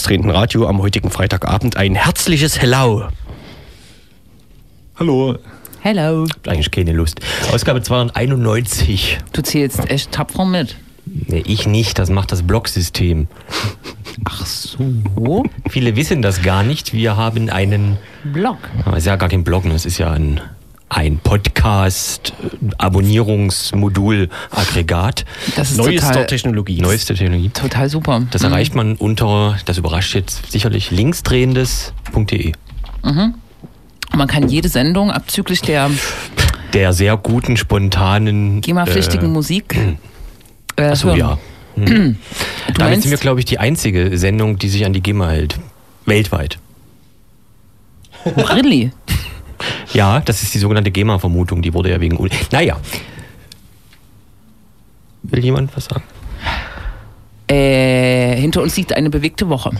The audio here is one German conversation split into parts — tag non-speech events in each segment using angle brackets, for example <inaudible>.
linksdrehenden Radio am heutigen Freitagabend ein herzliches Hello. Hallo. Hello. Hab eigentlich keine Lust. Ausgabe 291. Du zählst echt tapfer mit. Nee, ich nicht, das macht das Blocksystem. Ach so. Viele wissen das gar nicht. Wir haben einen, Blog. aber es ist ja gar kein Blog, ne? es ist ja ein, ein Podcast, äh, Abonnierungsmodul, Aggregat, Das ist Neuester total, Technologie. neueste Technologie. total super. Das erreicht man unter, das überrascht jetzt sicherlich, linksdrehendes.de. Man kann jede Sendung abzüglich der Der sehr guten, spontanen. GEMA-pflichtigen äh, Musik äh, Achso, hören. ja. <clears throat> Du Damit meinst, sind wir, glaube ich, die einzige Sendung, die sich an die GEMA hält. Weltweit. really? Ja, das ist die sogenannte GEMA-Vermutung, die wurde ja wegen. Un naja. Will jemand was sagen? Äh, hinter uns liegt eine bewegte Woche.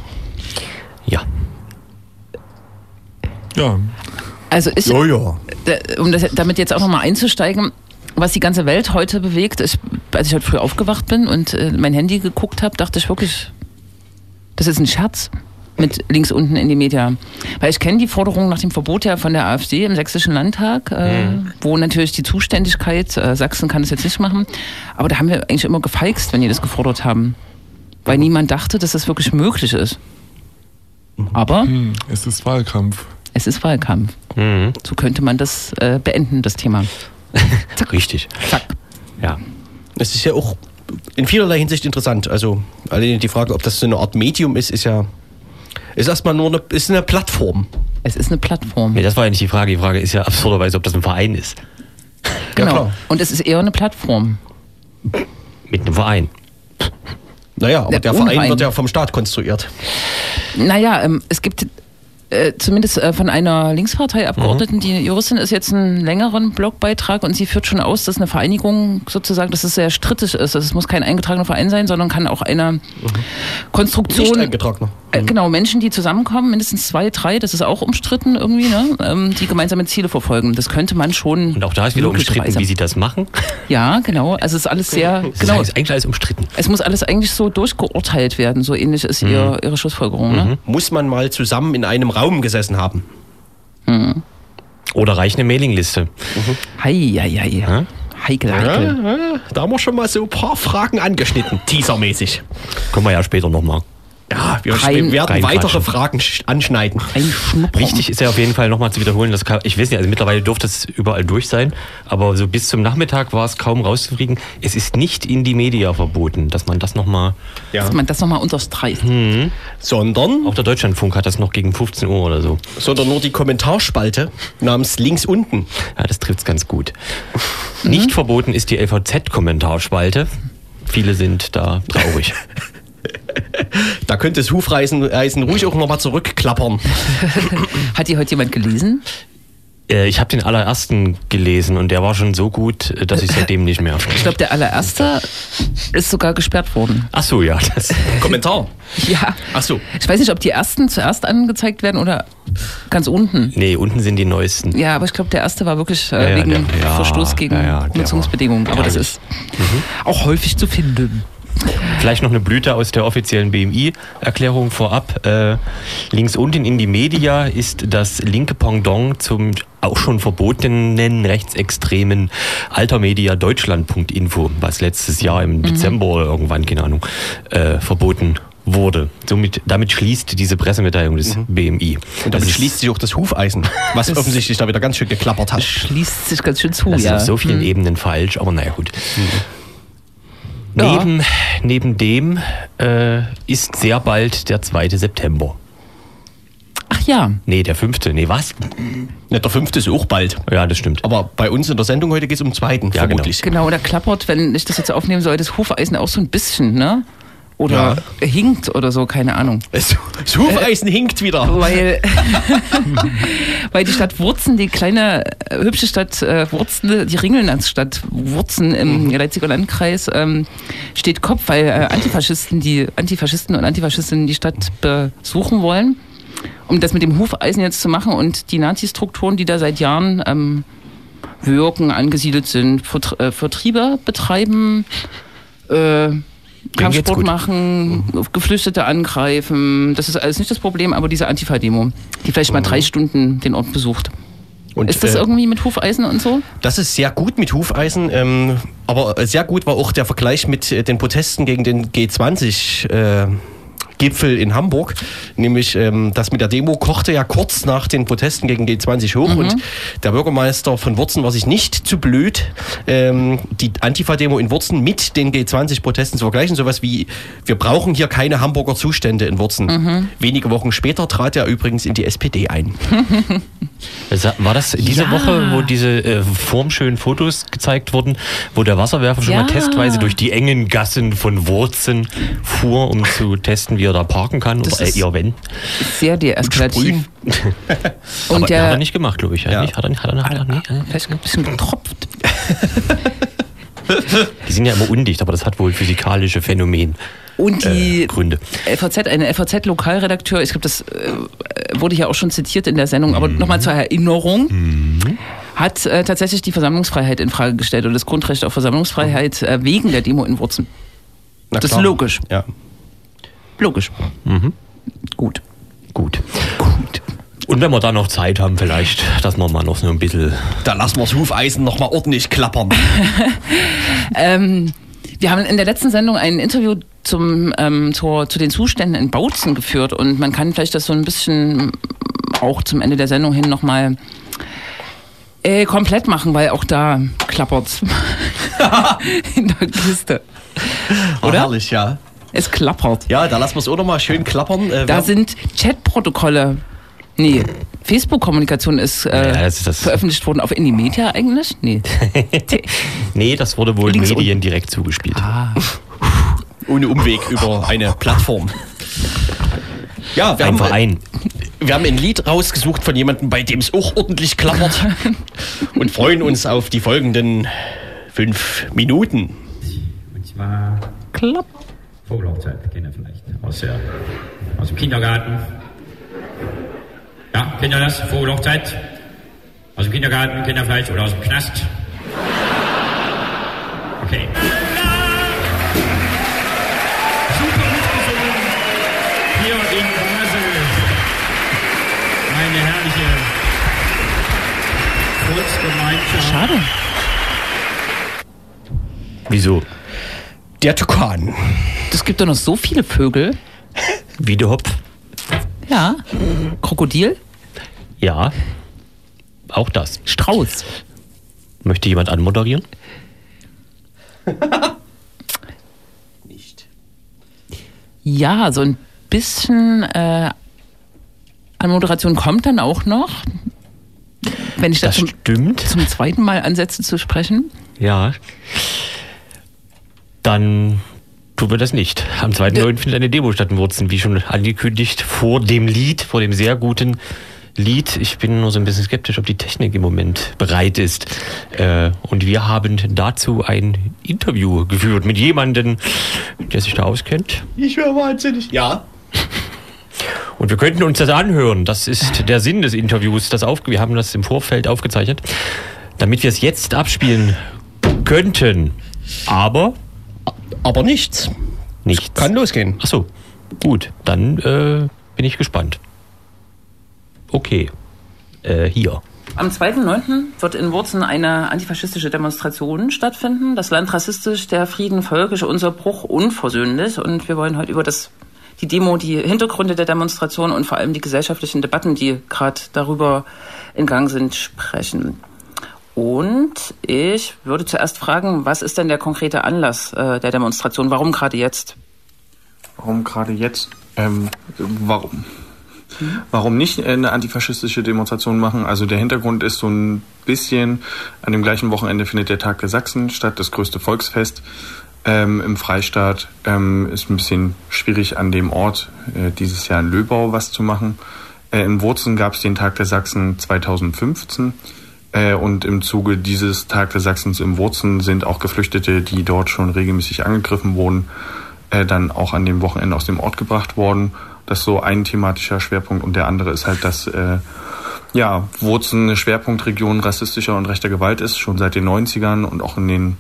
Ja. Ja. Also ist, Ja, ja. da- um das, damit jetzt auch nochmal einzusteigen, was die ganze Welt heute bewegt, ist, als ich heute früh aufgewacht bin und äh, mein Handy geguckt habe, dachte ich wirklich, das ist ein Scherz mit links unten in die Media. Weil ich kenne die Forderung nach dem Verbot ja von der AfD im Sächsischen Landtag, äh, wo natürlich die Zuständigkeit, äh, Sachsen kann das jetzt nicht machen, aber da haben wir eigentlich immer gefeixt, wenn die das gefordert haben. Weil niemand dachte, dass das wirklich möglich ist. Aber Hm, es ist Wahlkampf. es ist Wahlkampf. Mhm. So könnte man das äh, beenden, das Thema. <laughs> Richtig. Zack. Ja. Es ist ja auch in vielerlei Hinsicht interessant. Also alleine die Frage, ob das so eine Art Medium ist, ist ja ist erstmal nur eine, ist eine Plattform. Es ist eine Plattform. Nee, das war ja nicht die Frage. Die Frage ist ja absurderweise, ob das ein Verein ist. genau. klar. Und es ist eher eine Plattform. Mit einem Verein. Naja, aber Der der Verein wird ja vom Staat konstruiert. Naja, ähm, es gibt äh, zumindest äh, von einer Linksparteiabgeordneten, die Juristin ist, jetzt einen längeren Blogbeitrag und sie führt schon aus, dass eine Vereinigung sozusagen, dass es sehr strittig ist. Also es muss kein eingetragener Verein sein, sondern kann auch eine Nicht Konstruktion. eingetragener. Äh, genau, Menschen, die zusammenkommen, mindestens zwei, drei, das ist auch umstritten irgendwie, ne? ähm, die gemeinsame Ziele verfolgen. Das könnte man schon. Und auch da ist wieder umstritten, möglicherweise- wie sie das machen. Ja, genau. Also es ist alles sehr. <laughs> Das Genau. ist eigentlich alles umstritten. Es muss alles eigentlich so durchgeurteilt werden. So ähnlich ist Mhm. ihr, ihre Schlussfolgerung. Ne? Muss man mal zusammen in einem Raum gesessen haben. Oder reicht eine Mailingliste. Hei, hei, hei. Ja? Heikel, heikel. Ja, ja, da haben wir schon mal so ein paar Fragen angeschnitten, teasermäßig. Kommen wir ja später nochmal. Ja, wir Rein- werden weitere Fragen sch- anschneiden. Ein. Wichtig ist ja auf jeden Fall nochmal zu wiederholen, dass, ich weiß nicht, also mittlerweile dürfte es überall durch sein, aber so bis zum Nachmittag war es kaum rauszukriegen. Es ist nicht in die Media verboten, dass man das nochmal, Ja. Dass man das nochmal unterstreicht. Hm. Sondern, auch der Deutschlandfunk hat das noch gegen 15 Uhr oder so. sondern nur die Kommentarspalte namens links unten. Ja, das trifft es ganz gut. Nicht verboten ist die LVZ-Kommentarspalte. Viele sind da traurig. <laughs> <laughs> Da könnte das Hufreisen Reisen ruhig auch nochmal zurückklappern. <laughs> Hat die heute jemand gelesen? Äh, ich habe den allerersten gelesen und der war schon so gut, dass ich seitdem nicht mehr. Ich glaube, der allererste ist sogar gesperrt worden. Ach so, ja. Das, <laughs> Kommentar. Ja. Ach so. Ich weiß nicht, ob die ersten zuerst angezeigt werden oder ganz unten. nee, unten sind die neuesten. Ja, aber ich glaube, der erste war wirklich äh, Ja, ja, wegen der- ja, Verstoß gegen ja, Nutzungsbedingungen. Aber das ist auch häufig zu finden. Vielleicht noch eine Blüte aus der offiziellen BMI-Erklärung vorab. Äh, links unten in die Media ist das linke Pendant zum auch schon verbotenen rechtsextremen Altermedia Deutschland.info, was letztes Jahr im Dezember oder irgendwann, keine Ahnung, äh, verboten wurde. Somit, damit schließt diese Pressemitteilung des BMI. Und damit schließt sich auch das Hufeisen, was offensichtlich da wieder ganz schön geklappert hat. Schließt sich ganz schön zu, Das ja. ist auf so vielen Ebenen falsch, aber naja gut. Ja. Neben, neben dem äh, ist sehr bald der 2. September. Ach ja. Nee, der 5. Nee, was? Ja, der fünfte ist auch bald. Ja, das stimmt. Aber bei uns in der Sendung heute geht es um den zweiten, Ja, vermutlich. Genau, da klappert, wenn ich das jetzt aufnehmen soll, das Hufeisen auch so ein bisschen, ne? Oder hinkt oder so, keine Ahnung. Das, Hufeisen hinkt wieder. Weil, <laughs> <laughs> weil die Stadt Wurzen, die kleine äh, hübsche Stadt äh, Wurzen, die Ringelnanzstadt Wurzen im Leipziger Landkreis, ähm, steht Kopf, weil äh, Antifaschisten, die Antifaschisten und Antifaschistinnen die Stadt besuchen wollen, um das mit dem Hufeisen jetzt zu machen und die Nazi-Strukturen, die da seit Jahren ähm, wirken, angesiedelt sind, äh, Vertriebe betreiben, äh, Kampfsport machen, Geflüchtete angreifen, das ist alles nicht das Problem, aber diese Antifa-Demo, die vielleicht mal drei Stunden den Ort besucht. Und, Ist das äh, irgendwie mit Hufeisen und so? Das ist sehr gut mit Hufeisen, ähm, aber sehr gut war auch der Vergleich mit äh, den Protesten gegen den G20. Äh, Gipfel in Hamburg, nämlich ähm, das mit der Demo kochte ja kurz nach den Protesten gegen G20 hoch und der Bürgermeister von Wurzen war sich nicht zu blöd, ähm, die Antifa-Demo in Wurzen mit den G20-Protesten zu vergleichen. Sowas wie, wir brauchen hier keine Hamburger Zustände in Wurzen. Wenige Wochen später trat er übrigens in die SPD ein. <laughs> War das diese Ja. Woche, wo diese äh, formschönen Fotos gezeigt wurden, wo der Wasserwerfer schon Ja. mal testweise durch die engen Gassen von Wurzen fuhr, um zu testen, wie er da parken kann Das oder äh, ist- ihr wenn? Sehr deeskalativ. <laughs> Und Aber der hat er nicht gemacht, glaube ich. Hat, Ja. nicht, hat er nicht? Hat er, hat er, nee, äh, vielleicht ein bisschen getropft. <laughs> Die sind ja immer undicht, aber das hat wohl physikalische Phänomen. Und die Äh, Gründe. FAZ, eine FAZ-Lokalredakteur, ich glaube, das äh, wurde ja auch schon zitiert in der Sendung, aber nochmal zur Erinnerung, hat äh, tatsächlich die Versammlungsfreiheit in Frage gestellt und das Grundrecht auf Versammlungsfreiheit äh, wegen der Demo in Wurzen. Na Das ist klar. logisch. Ja. Logisch. Gut. Gut. Gut. Und wenn wir da noch Zeit haben, vielleicht, dass wir mal noch so ein bisschen. Da lassen wir das Hufeisen nochmal ordentlich klappern. <laughs> Ähm, wir haben in der letzten Sendung ein Interview zum, ähm, zur, zu den Zuständen in Bautzen geführt und man kann vielleicht das so ein bisschen auch zum Ende der Sendung hin nochmal äh, komplett machen, weil auch da klappert's <laughs> <laughs> in der Kiste. Oh, Oder? herrlich, ja. Es klappert. Ja, da lassen wir es auch nochmal schön klappern. Äh, Da sind Chatprotokolle. Nee, Facebook-Kommunikation ist äh, Ja, das ist das- veröffentlicht worden auf Indie-Media eigentlich? Nee. <laughs> Nee, das wurde wohl Links Medien direkt zugespielt. Ah. ohne Umweg über eine Plattform. Ja, wir Ein haben, Verein. wir haben ein Lied rausgesucht von jemandem, bei dem es auch ordentlich klappert <laughs> und freuen uns auf die folgenden fünf Minuten. Und zwar Klapp. Vogelhochzeit, kennt ihr vielleicht aus, der, aus dem Kindergarten. Ja, kennt ihr das? Vogelhochzeit? Aus dem Kindergarten, kennt ihr vielleicht? Oder aus dem Knast? Okay. Super mitgesungen. Hier in Basel. Eine herrliche Volksgemeinschaft. Schade. Wieso? Der Tukan. Es gibt doch noch so viele Vögel. Wiedehopf? Ja. Krokodil, Ja. Auch das. Strauß. Möchte jemand anmoderieren? Nicht. Ja, so ein bisschen äh, an Moderation kommt dann auch noch. Wenn ich das, Das zum, stimmt. zum zweiten Mal ansetze zu sprechen. Ja. Dann tun wir das nicht. Am 2.9. findet eine Demo statt in Wurzen, wie schon angekündigt, vor dem Lied, vor dem sehr guten Lied. Ich bin nur so ein bisschen skeptisch, ob die Technik im Moment bereit ist. Äh, und wir haben dazu ein Interview geführt mit jemandem, der sich da auskennt. Ich wäre wahnsinnig. Ja. Und wir könnten uns das anhören. Das ist der Sinn des Interviews. Das auf, wir haben das im Vorfeld aufgezeichnet, damit wir es jetzt abspielen könnten. Aber Aber nichts. nichts. Kann losgehen. Ach so, gut. Dann äh, bin ich gespannt. Okay. Äh, hier. Am 2.9. wird in Wurzen eine antifaschistische Demonstration stattfinden. Das Land rassistisch, der Frieden völkisch, unser Bruch unversöhnlich. Und wir wollen heute über das, die Demo, die Hintergründe der Demonstration und vor allem die gesellschaftlichen Debatten, die gerade darüber in Gang sind, sprechen. Und ich würde zuerst fragen, was ist denn der konkrete Anlass äh, der Demonstration? Warum gerade jetzt? Warum gerade jetzt? Ähm, warum? Warum nicht eine antifaschistische Demonstration machen? Also der Hintergrund ist so ein bisschen, an dem gleichen Wochenende findet der Tag der Sachsen statt, das größte Volksfest ähm, im Freistaat. Ähm, ist ein bisschen schwierig an dem Ort äh, dieses Jahr in Löbau was zu machen. Äh, in Wurzen gab es den Tag der Sachsen 2015. Äh, und im Zuge dieses Tag der Sachsens im Wurzen sind auch Geflüchtete, die dort schon regelmäßig angegriffen wurden, äh, dann auch an dem Wochenende aus dem Ort gebracht worden. Das ist so ein thematischer Schwerpunkt und der andere ist halt, dass äh, ja, Wurzen eine Schwerpunktregion rassistischer und rechter Gewalt ist, schon seit den 90ern und auch in den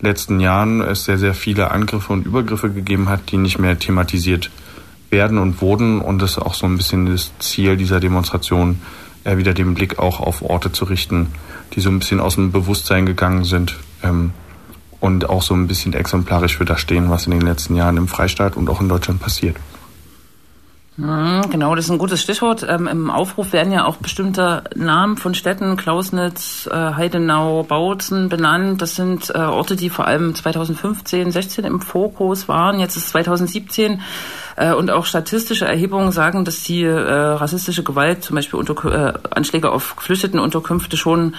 letzten Jahren es sehr, sehr viele Angriffe und Übergriffe gegeben hat, die nicht mehr thematisiert werden und wurden. Und das ist auch so ein bisschen das Ziel dieser Demonstration, äh, wieder den Blick auch auf Orte zu richten, die so ein bisschen aus dem Bewusstsein gegangen sind ähm, und auch so ein bisschen exemplarisch für das stehen, was in den letzten Jahren im Freistaat und auch in Deutschland passiert. Mhm, genau, das ist ein gutes Stichwort. Ähm, Im Aufruf werden ja auch bestimmte Namen von Städten, Klausnitz, äh, Heidenau, Bautzen benannt. Das sind äh, Orte, die vor allem 2015, 16 im Fokus waren. Jetzt ist 2017 äh, und auch statistische Erhebungen sagen, dass die äh, rassistische Gewalt, zum Beispiel unter, äh, Anschläge auf Geflüchtetenunterkünfte schon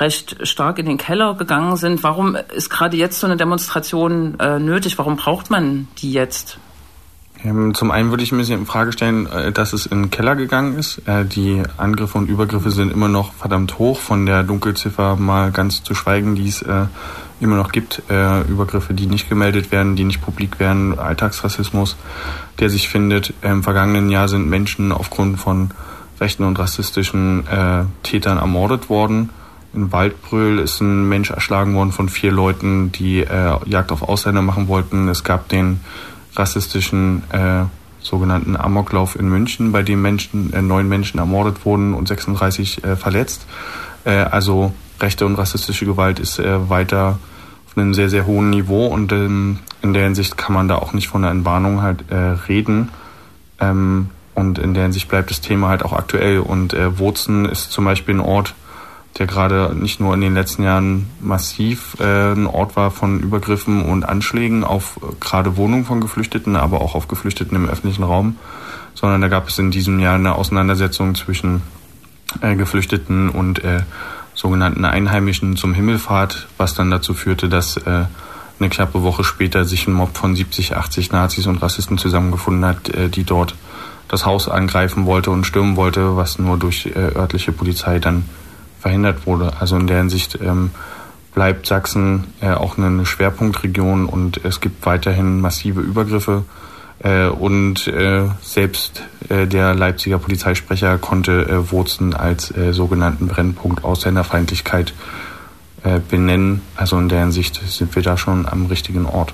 recht stark in den Keller gegangen sind. Warum ist gerade jetzt so eine Demonstration äh, nötig? Warum braucht man die jetzt? Ähm, zum einen würde ich mir in Frage stellen, äh, dass es in den Keller gegangen ist. Äh, die Angriffe und Übergriffe sind immer noch verdammt hoch, von der Dunkelziffer mal ganz zu schweigen, die es äh, immer noch gibt. Übergriffe, die nicht gemeldet werden, die nicht publik werden, Alltagsrassismus, der sich findet. Im vergangenen Jahr sind Menschen aufgrund von rechten und rassistischen Tätern ermordet worden. In Waldbröl ist ein Mensch erschlagen worden von vier Leuten, die Jagd auf Ausländer machen wollten. Es gab den rassistischen äh, sogenannten Amoklauf in München, bei dem Menschen, äh, neun Menschen ermordet wurden und 36 äh, verletzt. Äh, also rechte und rassistische Gewalt ist äh, weiter auf einem sehr, sehr hohen Niveau und ähm, in der Hinsicht kann man da auch nicht von einer Entwarnung halt äh, reden. Ähm, und in der Hinsicht bleibt das Thema halt auch aktuell. Und äh, Wurzen ist zum Beispiel ein Ort, der gerade nicht nur in den letzten Jahren massiv äh, ein Ort war von Übergriffen und Anschlägen auf äh, gerade Wohnungen von Geflüchteten, aber auch auf Geflüchteten im öffentlichen Raum, sondern da gab es in diesem Jahr eine Auseinandersetzung zwischen äh, Geflüchteten und äh, sogenannten Einheimischen zum Himmelfahrt, was dann dazu führte, dass äh, eine knappe Woche später sich ein Mob von 70, 80 Nazis und Rassisten zusammengefunden hat, äh, die dort das Haus angreifen wollte und stürmen wollte, was nur durch äh, örtliche Polizei dann verhindert wurde. Also in der Hinsicht ähm, bleibt Sachsen äh, auch eine Schwerpunktregion und es gibt weiterhin massive Übergriffe. Äh, und äh, selbst äh, der Leipziger Polizeisprecher konnte äh, Wurzen als äh, sogenannten Brennpunkt Ausländerfeindlichkeit äh, benennen. Also in der Hinsicht sind wir da schon am richtigen Ort.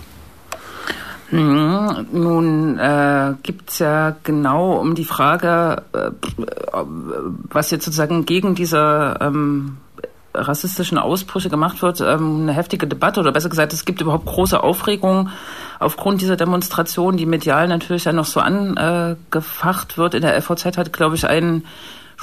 Mhm. Nun äh, gibt es ja genau um die Frage, äh, was jetzt sozusagen gegen diese ähm, rassistischen Ausbrüche gemacht wird, ähm, eine heftige Debatte oder besser gesagt, es gibt überhaupt große Aufregung aufgrund dieser Demonstration, die medial natürlich ja noch so angefacht wird. In der FVZ hat, glaube ich, ein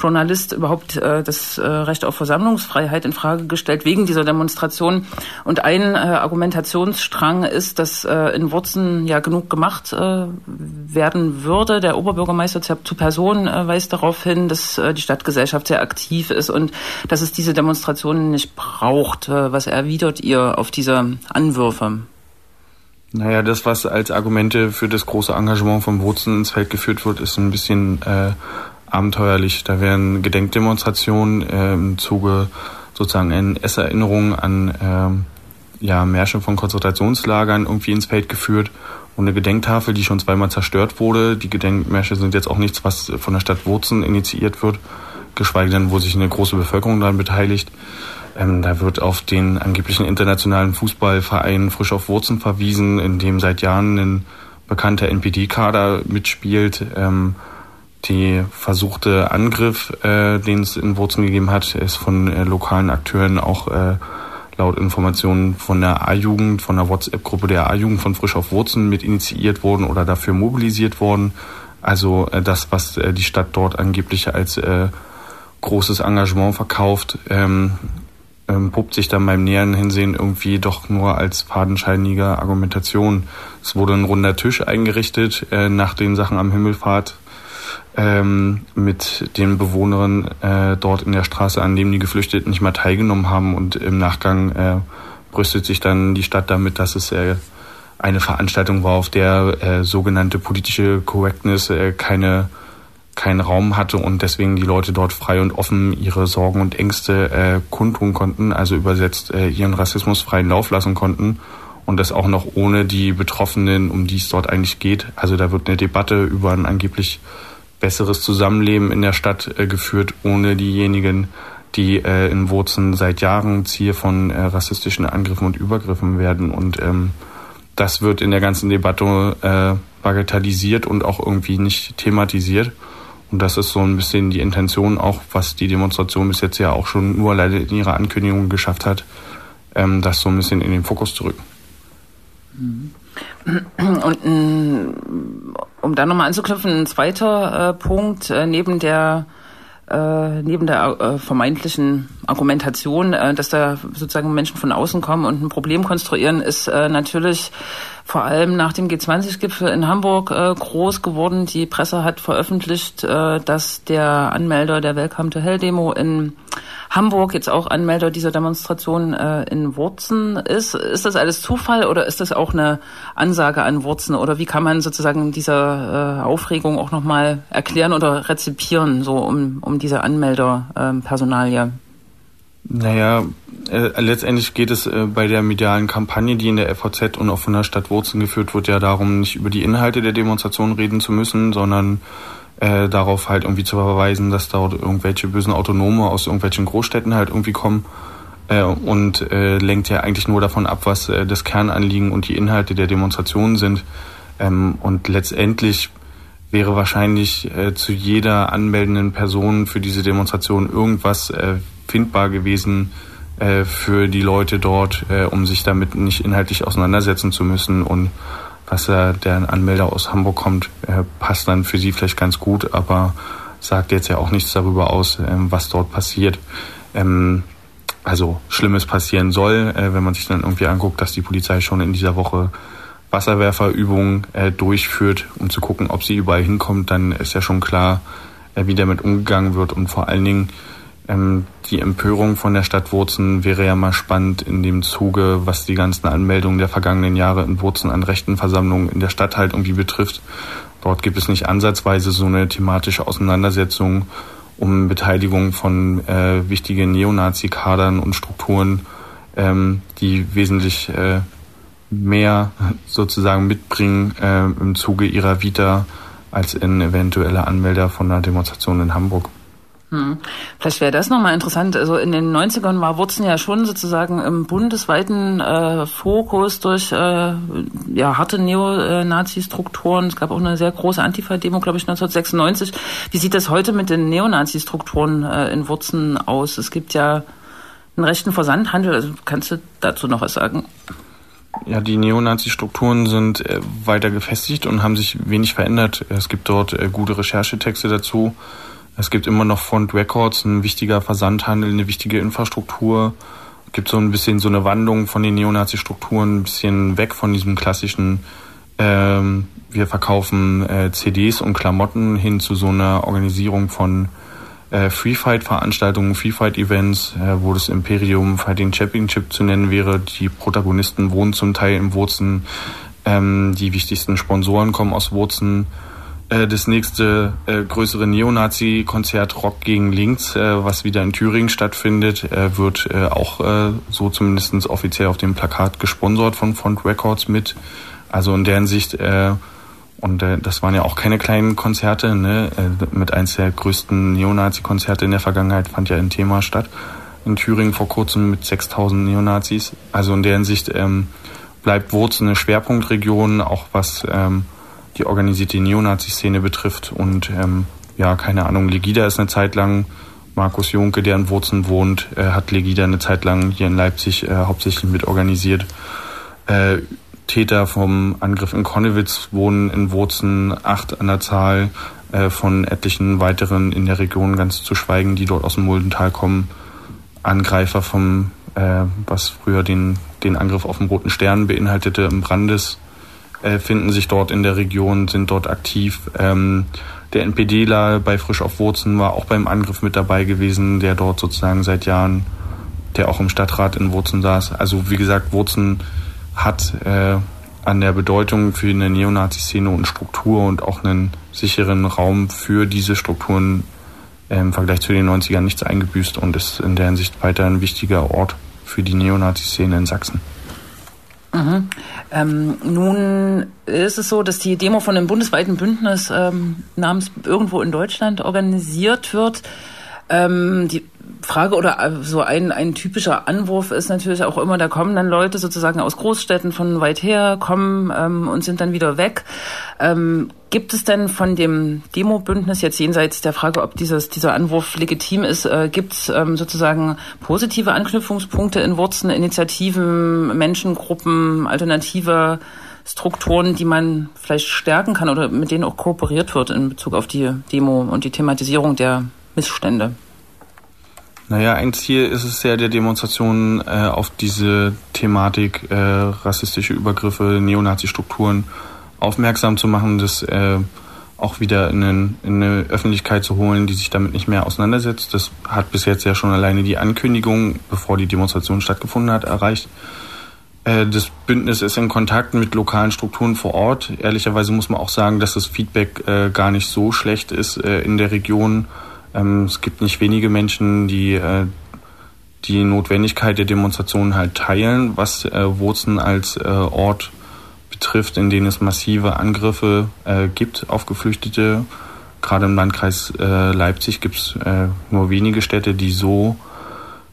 Journalist überhaupt äh, das äh, Recht auf Versammlungsfreiheit in Frage gestellt wegen dieser Demonstration. Und ein äh, Argumentationsstrang ist, dass äh, in Wurzen ja genug gemacht äh, werden würde. Der Oberbürgermeister zu Person äh, weist darauf hin, dass äh, die Stadtgesellschaft sehr aktiv ist und dass es diese Demonstrationen nicht braucht. Äh, was erwidert ihr auf diese Anwürfe? Naja, das, was als Argumente für das große Engagement von Wurzen ins Feld geführt wird, ist ein bisschen äh, abenteuerlich. Da werden Gedenkdemonstrationen äh, im Zuge sozusagen NS-Erinnerungen an ähm, ja, Märsche von Konzentrationslagern irgendwie ins Feld geführt und eine Gedenktafel, die schon zweimal zerstört wurde. Die Gedenkmärsche sind jetzt auch nichts, was von der Stadt Wurzen initiiert wird, geschweige denn, wo sich eine große Bevölkerung daran beteiligt. Ähm, da wird auf den angeblichen internationalen Fußballverein Frisch auf Wurzen verwiesen, in dem seit Jahren ein bekannter NPD-Kader mitspielt. Ähm, die versuchte Angriff, äh, den es in Wurzeln gegeben hat, ist von äh, lokalen Akteuren auch äh, laut Informationen von der A-Jugend, von der WhatsApp-Gruppe der A-Jugend von Frisch auf Wurzeln mit initiiert worden oder dafür mobilisiert worden. Also äh, das, was äh, die Stadt dort angeblich als äh, großes Engagement verkauft, ähm, ähm, puppt sich dann beim näheren Hinsehen irgendwie doch nur als fadenscheinige Argumentation. Es wurde ein runder Tisch eingerichtet äh, nach den Sachen am Himmelfahrt ähm, mit den Bewohnern äh, dort in der Straße, an dem die Geflüchteten nicht mal teilgenommen haben. Und im Nachgang äh, brüstet sich dann die Stadt damit, dass es äh, eine Veranstaltung war, auf der äh, sogenannte politische Correctness äh, keine keinen Raum hatte und deswegen die Leute dort frei und offen ihre Sorgen und Ängste äh, kundtun konnten, also übersetzt äh, ihren Rassismus freien Lauf lassen konnten und das auch noch ohne die Betroffenen, um die es dort eigentlich geht. Also da wird eine Debatte über ein angeblich besseres Zusammenleben in der Stadt äh, geführt, ohne diejenigen, die äh, in Wurzen seit Jahren Ziel von äh, rassistischen Angriffen und Übergriffen werden. Und ähm, das wird in der ganzen Debatte äh, bagatellisiert und auch irgendwie nicht thematisiert. Und das ist so ein bisschen die Intention auch, was die Demonstration bis jetzt ja auch schon nur leider in ihrer Ankündigung geschafft hat, ähm, das so ein bisschen in den Fokus zu rücken. <clears throat> Und um da nochmal anzuknüpfen, ein zweiter äh, Punkt äh, neben der äh, neben der äh, vermeintlichen Argumentation, äh, dass da sozusagen Menschen von außen kommen und ein Problem konstruieren, ist äh, natürlich vor allem nach dem G20-Gipfel in Hamburg äh, groß geworden. Die Presse hat veröffentlicht, äh, dass der Anmelder der Welcome to Hell Demo in Hamburg jetzt auch Anmelder dieser Demonstration äh, in Wurzen ist. Ist das alles Zufall oder ist das auch eine Ansage an Wurzen? Oder wie kann man sozusagen dieser äh, Aufregung auch nochmal erklären oder rezipieren, so um, um diese Anmelderpersonalie? Naja, äh, letztendlich geht es äh, bei der medialen Kampagne, die in der FVZ und auch von der Stadt Wurzen geführt wird, ja darum, nicht über die Inhalte der Demonstration reden zu müssen, sondern äh, darauf halt irgendwie zu verweisen, dass dort irgendwelche bösen Autonome aus irgendwelchen Großstädten halt irgendwie kommen äh, und äh, lenkt ja eigentlich nur davon ab, was äh, das Kernanliegen und die Inhalte der Demonstration sind. Ähm, und letztendlich wäre wahrscheinlich äh, zu jeder anmeldenden Person für diese Demonstration irgendwas äh, findbar gewesen äh, für die Leute dort, äh, um sich damit nicht inhaltlich auseinandersetzen zu müssen und was äh, der Anmelder aus Hamburg kommt, äh, passt dann für sie vielleicht ganz gut, aber sagt jetzt ja auch nichts darüber aus, äh, was dort passiert. Ähm, also Schlimmes passieren soll, äh, wenn man sich dann irgendwie anguckt, dass die Polizei schon in dieser Woche Wasserwerferübungen äh, durchführt, um zu gucken, ob sie überall hinkommt, dann ist ja schon klar, äh, wie damit umgegangen wird und vor allen Dingen ähm, die Empörung von der Stadt Wurzen wäre ja mal spannend in dem Zuge, was die ganzen Anmeldungen der vergangenen Jahre in Wurzen an Rechtenversammlungen in der Stadt halt irgendwie betrifft. Dort gibt es nicht ansatzweise so eine thematische Auseinandersetzung um Beteiligung von äh, wichtigen Neonazi-Kadern und Strukturen, ähm, die wesentlich äh, mehr sozusagen mitbringen äh, im Zuge ihrer Vita als in eventuelle Anmelder von einer Demonstration in Hamburg. Hm. Vielleicht wäre das nochmal interessant. Also in den 90ern war Wurzen ja schon sozusagen im bundesweiten äh, Fokus durch äh, ja, harte Neonazi-Strukturen. Es gab auch eine sehr große Antifa-Demo, glaube ich, 1996. Wie sieht das heute mit den Neonazi-Strukturen äh, in Wurzen aus? Es gibt ja einen rechten Versandhandel. Also kannst du dazu noch was sagen? Ja, die Neonazi-Strukturen sind äh, weiter gefestigt und haben sich wenig verändert. Es gibt dort äh, gute Recherchetexte dazu. Es gibt immer noch Front Records, ein wichtiger Versandhandel, eine wichtige Infrastruktur. Es gibt so ein bisschen so eine Wandlung von den Neonazi-Strukturen, ein bisschen weg von diesem klassischen, ähm, wir verkaufen äh, CDs und Klamotten hin zu so einer Organisierung von äh, Free Fight Veranstaltungen, Free Fight Events, äh, wo das Imperium Fighting Championship zu nennen wäre. Die Protagonisten wohnen zum Teil in Wurzen. Ähm, die wichtigsten Sponsoren kommen aus Wurzen. Äh, das nächste äh, größere Neonazi-Konzert Rock gegen Links, äh, was wieder in Thüringen stattfindet, äh, wird äh, auch äh, so zumindest offiziell auf dem Plakat gesponsert von Front Records mit. Also in deren Sicht, äh, und das waren ja auch keine kleinen Konzerte, ne? mit eins der größten Neonazi-Konzerte in der Vergangenheit fand ja ein Thema statt. In Thüringen vor kurzem mit 6000 Neonazis. Also in deren Sicht ähm, bleibt Wurz eine Schwerpunktregion, auch was ähm, die organisierte Neonazi-Szene betrifft. Und ähm, ja, keine Ahnung, Legida ist eine Zeit lang, Markus Junke, der in Wurzen wohnt, äh, hat Legida eine Zeit lang hier in Leipzig äh, hauptsächlich mit organisiert. Äh, Täter vom Angriff in Konnewitz wohnen in Wurzen, acht an der Zahl, äh, von etlichen weiteren in der Region ganz zu schweigen, die dort aus dem Muldental kommen. Angreifer vom, äh, was früher den, den Angriff auf den Roten Stern beinhaltete, im Brandes äh, finden sich dort in der Region, sind dort aktiv. Ähm, der NPDler bei Frisch auf Wurzen war auch beim Angriff mit dabei gewesen, der dort sozusagen seit Jahren, der auch im Stadtrat in Wurzen saß. Also wie gesagt, Wurzen hat äh, an der Bedeutung für eine Neonazi-Szene und Struktur und auch einen sicheren Raum für diese Strukturen äh, im Vergleich zu den 90ern nichts eingebüßt und ist in der Hinsicht weiter ein wichtiger Ort für die Neonazi-Szene in Sachsen. Mhm. Ähm, nun ist es so, dass die Demo von einem bundesweiten Bündnis ähm, namens irgendwo in Deutschland organisiert wird. Ähm, die Frage oder äh, so ein, ein typischer Anwurf ist natürlich auch immer, da kommen dann Leute sozusagen aus Großstädten von weit her, kommen ähm, und sind dann wieder weg. Ähm, gibt es denn von dem Demo-Bündnis jetzt jenseits der Frage, ob dieses, dieser Anwurf legitim ist, äh, gibt es ähm, sozusagen positive Anknüpfungspunkte in Wurzeln, Initiativen, Menschengruppen, alternative Strukturen, die man vielleicht stärken kann oder mit denen auch kooperiert wird in Bezug auf die Demo und die Thematisierung der Missstände? Naja, ein Ziel ist es ja der Demonstration, äh, auf diese Thematik äh, rassistische Übergriffe, Neonazi-Strukturen aufmerksam zu machen, das äh, auch wieder in, in, eine Öffentlichkeit zu holen, die sich damit nicht mehr auseinandersetzt. Das hat bis jetzt ja schon alleine die Ankündigung, bevor die Demonstration stattgefunden hat, erreicht. Äh, das Bündnis ist in Kontakt mit lokalen Strukturen vor Ort. Ehrlicherweise muss man auch sagen, dass das Feedback äh, gar nicht so schlecht ist äh, in der Region ähm, es gibt nicht wenige Menschen, die äh, die Notwendigkeit der Demonstration halt teilen, was äh, Wurzen als äh, Ort betrifft, in dem es massive Angriffe äh, gibt auf Geflüchtete. Gerade im Landkreis äh, Leipzig gibt es äh, nur wenige Städte, die so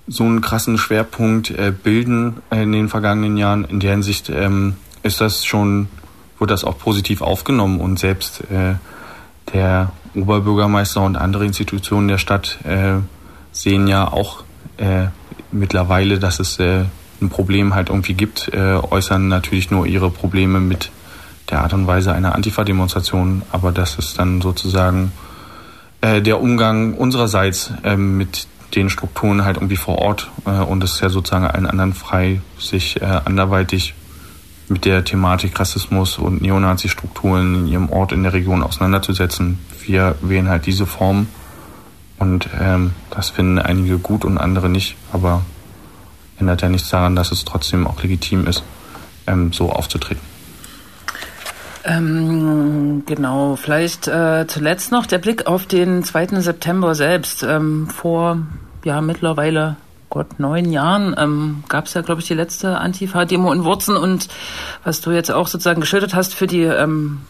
so einen krassen Schwerpunkt äh, bilden in den vergangenen Jahren. In der Hinsicht ähm, ist das schon, wird das auch positiv aufgenommen und selbst äh, der Oberbürgermeister und andere Institutionen der Stadt äh, sehen ja auch äh, mittlerweile, dass es äh, ein Problem halt irgendwie gibt, äh, äußern natürlich nur ihre Probleme mit der Art und Weise einer Antifa-Demonstration, aber das ist dann sozusagen äh, der Umgang unsererseits äh, mit den Strukturen halt irgendwie vor Ort äh, und es ist ja sozusagen allen anderen frei, sich anderweitig mit der Thematik Rassismus und Neonazi-Strukturen in ihrem Ort in der Region auseinanderzusetzen. Wir wählen halt diese Form und ähm, das finden einige gut und andere nicht, aber ändert ja nichts daran, dass es trotzdem auch legitim ist, ähm, so aufzutreten. Ähm, genau, vielleicht äh, zuletzt noch der Blick auf den 2. September selbst. Ähm, vor ja mittlerweile Gott, neun Jahren ähm, gab es ja, glaube ich, die letzte Antifa-Demo in Wurzen und was du jetzt auch sozusagen geschildert hast für die ähm,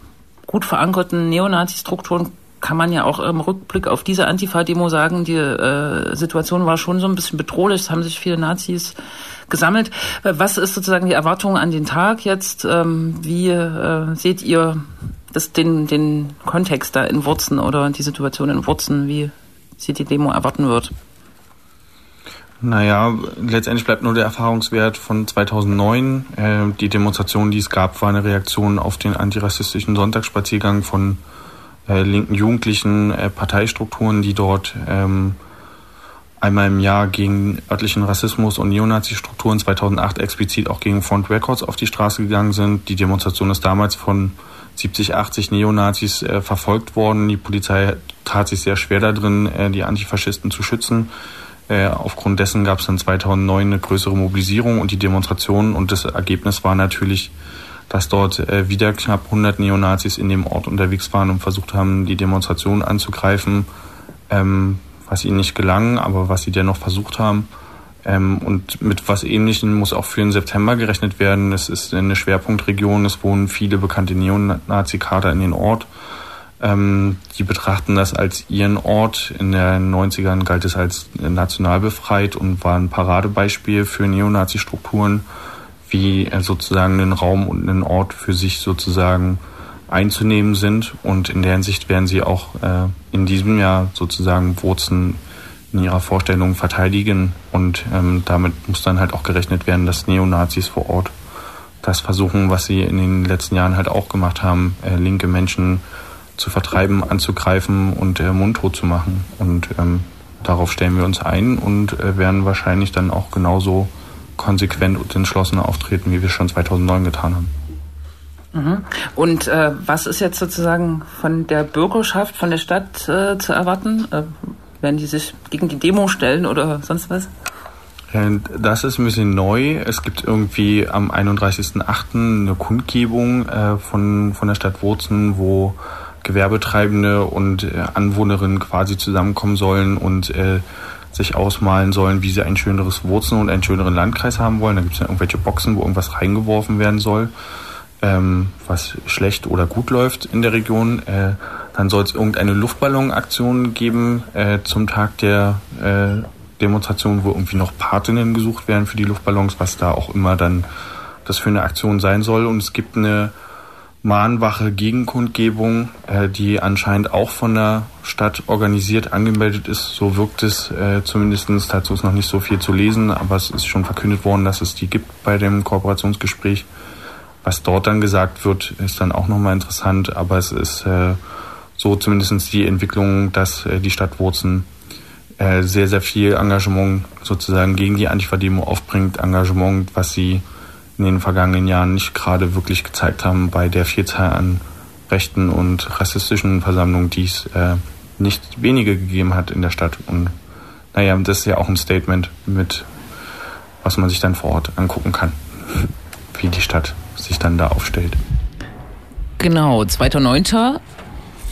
gut verankerten Neonazi-Strukturen, kann man ja auch im Rückblick auf diese Antifa-Demo sagen, die äh, Situation war schon so ein bisschen bedrohlich, es haben sich viele Nazis gesammelt. Was ist sozusagen die Erwartung an den Tag jetzt? Ähm, wie äh, seht ihr das, den, den Kontext da in Wurzen oder die Situation in Wurzen, wie sie die Demo erwarten wird? Naja, letztendlich bleibt nur der Erfahrungswert von 2009. Äh, die Demonstration, die es gab, war eine Reaktion auf den antirassistischen Sonntagsspaziergang von äh, linken Jugendlichen, äh, Parteistrukturen, die dort ähm, einmal im Jahr gegen örtlichen Rassismus und Neonazi-Strukturen 2008 explizit auch gegen Front Records auf die Straße gegangen sind. Die Demonstration ist damals von 70, 80 Neonazis äh, verfolgt worden. Die Polizei tat sich sehr schwer darin, äh, die Antifaschisten zu schützen. Äh, aufgrund dessen gab es dann 2009 eine größere Mobilisierung und die Demonstrationen und das Ergebnis war natürlich, dass dort äh, wieder knapp 100 Neonazis in dem Ort unterwegs waren und versucht haben, die Demonstration anzugreifen, ähm, was ihnen nicht gelang, aber was sie dennoch versucht haben. Ähm, und mit was Ähnlichem muss auch für den September gerechnet werden. Es ist eine Schwerpunktregion, es wohnen viele bekannte Neonazi-Kader in den Ort. Ähm, die betrachten das als ihren Ort. In den 90ern galt es als national befreit und war ein Paradebeispiel für Neonazi-Strukturen, wie sozusagen einen Raum und einen Ort für sich sozusagen einzunehmen sind. Und in der Hinsicht werden sie auch äh, in diesem Jahr sozusagen Wurzeln in ihrer Vorstellung verteidigen. Und ähm, damit muss dann halt auch gerechnet werden, dass Neonazis vor Ort das versuchen, was sie in den letzten Jahren halt auch gemacht haben, äh, linke Menschen zu vertreiben, anzugreifen und äh, mundtot zu machen. Und ähm, darauf stellen wir uns ein und äh, werden wahrscheinlich dann auch genauso konsequent und entschlossen auftreten, wie wir schon 2009 getan haben. Mhm. Und äh, was ist jetzt sozusagen von der Bürgerschaft, von der Stadt äh, zu erwarten? Äh, werden die sich gegen die Demo stellen oder sonst was? Äh, das ist ein bisschen neu. Es gibt irgendwie am 31.08. eine Kundgebung äh, von, von der Stadt Wurzen, wo Gewerbetreibende und äh, Anwohnerinnen quasi zusammenkommen sollen und äh, sich ausmalen sollen, wie sie ein schöneres Wurzeln und einen schöneren Landkreis haben wollen. Da gibt es dann irgendwelche Boxen, wo irgendwas reingeworfen werden soll, ähm, was schlecht oder gut läuft in der Region. Äh, dann soll es irgendeine Luftballonaktion geben äh, zum Tag der äh, Demonstration, wo irgendwie noch Patinnen gesucht werden für die Luftballons, was da auch immer dann das für eine Aktion sein soll. Und es gibt eine Mahnwache Gegenkundgebung, äh, die anscheinend auch von der Stadt organisiert angemeldet ist. So wirkt es äh, zumindest. Dazu ist noch nicht so viel zu lesen, aber es ist schon verkündet worden, dass es die gibt bei dem Kooperationsgespräch. Was dort dann gesagt wird, ist dann auch nochmal interessant, aber es ist äh, so zumindest die Entwicklung, dass äh, die Stadt Wurzen äh, sehr, sehr viel Engagement sozusagen gegen die Antifa-Demo aufbringt. Engagement, was sie in den vergangenen Jahren nicht gerade wirklich gezeigt haben bei der Vielzahl an rechten und rassistischen Versammlungen, die es äh, nicht wenige gegeben hat in der Stadt. Und naja, das ist ja auch ein Statement mit, was man sich dann vor Ort angucken kann, wie die Stadt sich dann da aufstellt. Genau, 2.9.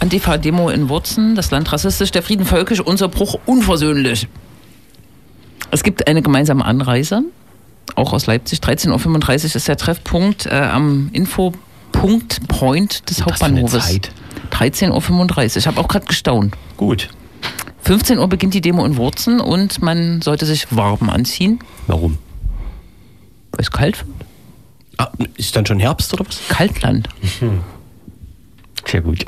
Antifa-Demo in Wurzen, das Land rassistisch, der Frieden völkisch, unser Bruch unversöhnlich. Es gibt eine gemeinsame Anreise, auch aus Leipzig. 13.35 Uhr ist der Treffpunkt äh, am Infopunkt Point des Hauptbahnhofes. Zeit. 13.35 Uhr. Ich habe auch gerade gestaunt. Gut. 15 Uhr beginnt die Demo in Wurzen und man sollte sich warm anziehen, Warum? weil es kalt wird. Ah, ist dann schon Herbst oder was? Kaltland. Sehr gut.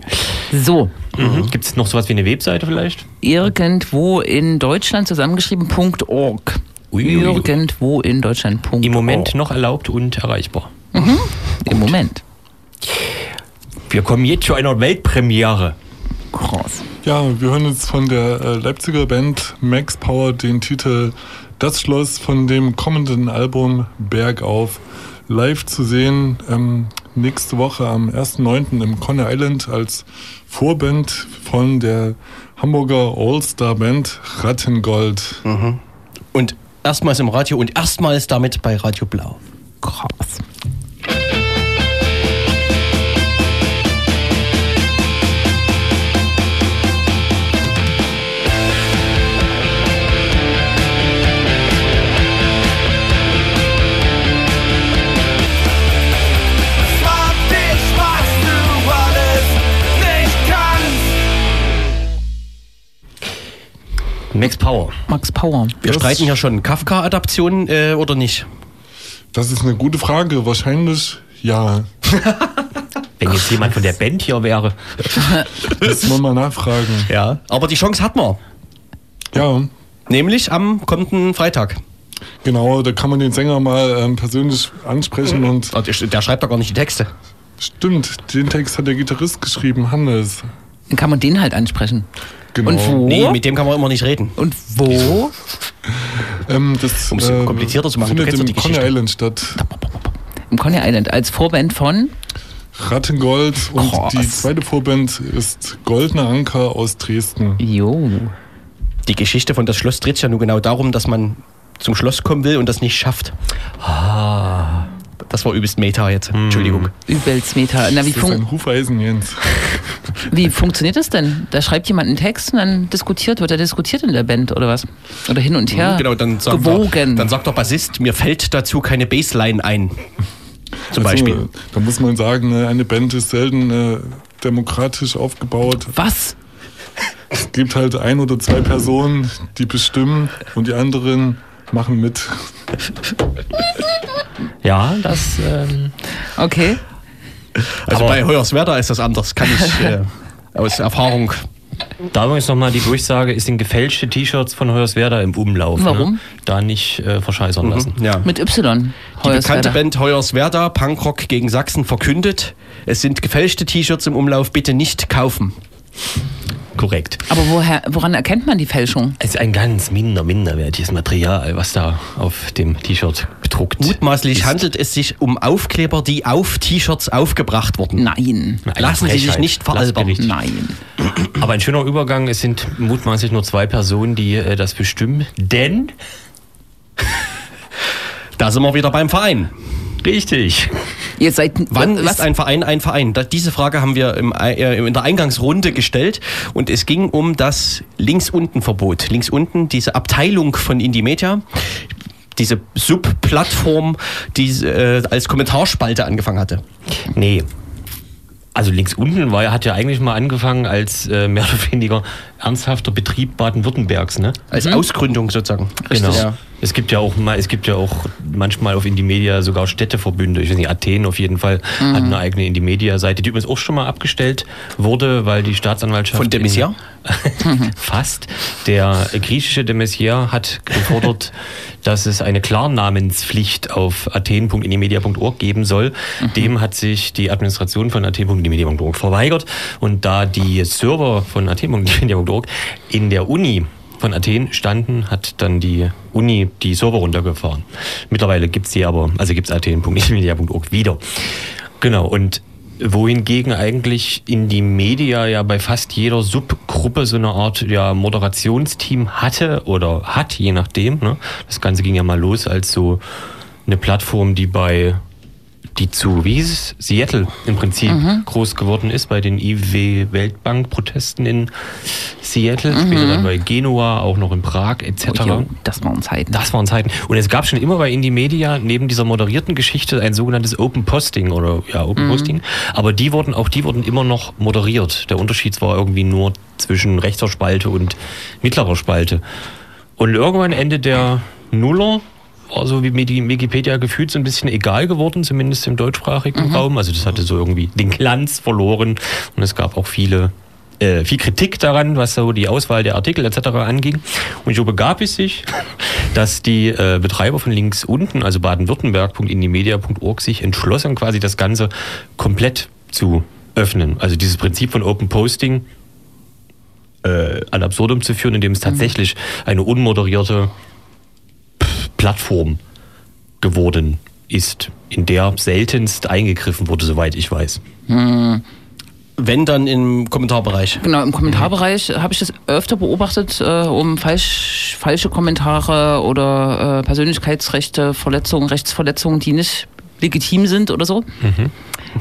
So, Mhm. Gibt es noch sowas wie eine Webseite vielleicht? irgendwo in Deutschland zusammengeschrieben .org. Uiuiui. Irgendwo in Deutschland .org. Im Moment noch erlaubt und erreichbar. Im Moment. Wir kommen jetzt zu einer Weltpremiere. Krass. Ja, wir hören jetzt von der äh, Leipziger Band Max Power den Titel Das Schloss von dem kommenden Album Bergauf live zu sehen. Ähm, nächste Woche am 1.9. im Conner Island als Vorband von der Hamburger All-Star Band Rattengold. Und erstmals im Radio und erstmals damit bei Radio Blau. Krass. Max Power. Max Power. Wir Das- streiten ja schon Kafka-Adaptionen äh, oder nicht? Das ist eine gute Frage. Wahrscheinlich ja. <laughs> Wenn jetzt jemand von der Band hier wäre. <laughs> Müssen wir mal nachfragen. Ja. Aber die Chance hat man. Ja, Nämlich am kommenden Freitag. genau. Da kann man den Sänger mal ähm, persönlich ansprechen und Der der schreibt doch gar nicht die Texte. Stimmt, den Text hat der Gitarrist geschrieben, Hannes. Dann kann man den halt ansprechen. Genau. Und wo? Nee, mit dem kann man immer nicht reden. Und wo? <laughs> Ähm, das Um es komplizierter zu machen, du findet kennst im doch die Coney Geschichte. Island statt. Im Coney Island als Vorband von Rattengold und Krass. die zweite Vorband ist Goldener Anker aus Dresden. Jo. Die Geschichte von das Schloss dreht sich ja nur genau darum, dass man zum Schloss kommen will und das nicht schafft. Ah. Das war übelst Meta jetzt. Entschuldigung. Übelst Meta. Na, wie, Das ist ein Hufeisen, Jens. <laughs> wie funktioniert das denn? Da schreibt jemand einen Text und dann diskutiert, wird er diskutiert in der Band oder was? Oder hin und her? Genau, dann sagt, Gewogen. Der, dann sagt der Bassist, mir fällt dazu keine Bassline ein. Zum Also, Beispiel. da muss man sagen, ne, eine Band ist selten äh, demokratisch aufgebaut. Was? Es gibt halt ein oder zwei Personen, die bestimmen und die anderen machen mit. <laughs> Ja, das. Ähm, Okay. Also Aber- bei Hoyerswerda ist das anders, kann ich äh, <laughs> aus Erfahrung. da übrigens nochmal die Durchsage: Es sind gefälschte T-Shirts von Hoyerswerda im Umlauf. Warum? Ne? Da nicht äh, verscheißern lassen. Ja. Mit Y. Die bekannte. Band Hoyerswerda, Punkrock gegen Sachsen, verkündet, es sind gefälschte T-Shirts im Umlauf, bitte nicht kaufen. Korrekt. Aber woher, woran erkennt man die Fälschung? Es ist ein ganz minder, minderwertiges Material, was da auf dem T-Shirt bedruckt Mutmaßlich ist. handelt es sich um Aufkleber, die auf T-Shirts aufgebracht wurden. Nein. Eine Lassen Sie sich nicht veralbern. Nein. Aber ein schöner Übergang, es sind mutmaßlich nur zwei Personen, die äh, das bestimmen. Denn, Da sind wir wieder beim Verein. Richtig, Ihr seid. Wann was? ist ein Verein ein Verein? Da, diese Frage haben wir im, äh, in der Eingangsrunde gestellt und es ging um das Links-Unten-Verbot. Links unten, diese Abteilung von Indie Media, diese Subplattform, die äh, als Kommentarspalte angefangen hatte. nee. Also links unten war, hat ja eigentlich mal angefangen als äh, mehr oder weniger ernsthafter Betrieb Baden-Württembergs, ne? Als Ausgründung sozusagen. Genau. Ja. Es gibt ja auch mal, es gibt ja auch manchmal auf Indymedia sogar Städteverbünde. Ich weiß nicht, Athen auf jeden Fall Mhm. hat eine eigene Indymedia-Seite, die übrigens auch schon mal abgestellt wurde, weil die Staatsanwaltschaft Von de Maizière? <laughs> fast der griechische de Maizière hat gefordert, <laughs> dass es eine Klarnamenspflicht auf athen.indymedia.org geben soll. Dem hat sich die Administration von athen.indymedia.org verweigert und da die Server von athen.indymedia.org in der Uni von Athen standen, hat dann die Uni die Server runtergefahren. Mittlerweile gibt's die aber, also gibt's athen.media.org wieder. Genau, und wohingegen eigentlich in die Media ja bei fast jeder Subgruppe so eine Art ja, Moderationsteam hatte oder hat, je nachdem. Ne? Das Ganze ging ja mal los als so eine Plattform, die bei die zu, wie hieß es, Seattle im Prinzip groß geworden ist bei den IW-Weltbank-Protesten in Seattle, später dann bei Genua, auch noch in Prag etc. Oh, jo, das waren Zeiten. Das waren Zeiten. Und es gab schon immer bei Indie Media neben dieser moderierten Geschichte ein sogenanntes Open Posting oder ja, Open Posting. Aber die wurden, auch die wurden immer noch moderiert. Der Unterschied war irgendwie nur zwischen rechter Spalte und mittlerer Spalte. Und irgendwann Ende der Nuller war so wie mir die Wikipedia gefühlt so ein bisschen egal geworden, zumindest im deutschsprachigen Raum. Also das hatte so irgendwie den Glanz verloren und es gab auch viele äh, viel Kritik daran, was so die Auswahl der Artikel etc. anging. Und so begab es sich, <laughs> dass die äh, Betreiber von links unten, also baden-württemberg.indimedia.org, sich entschlossen, quasi das Ganze komplett zu öffnen. Also dieses Prinzip von Open Posting äh, ad absurdum zu führen, indem es tatsächlich eine unmoderierte Plattform geworden ist, in der seltenst eingegriffen wurde, soweit ich weiß. Wenn dann im Kommentarbereich. Genau, im Kommentarbereich habe ich das öfter beobachtet, äh, um falsch, falsche Kommentare oder äh, Persönlichkeitsrechte, Verletzungen, Rechtsverletzungen, die nicht legitim sind oder so,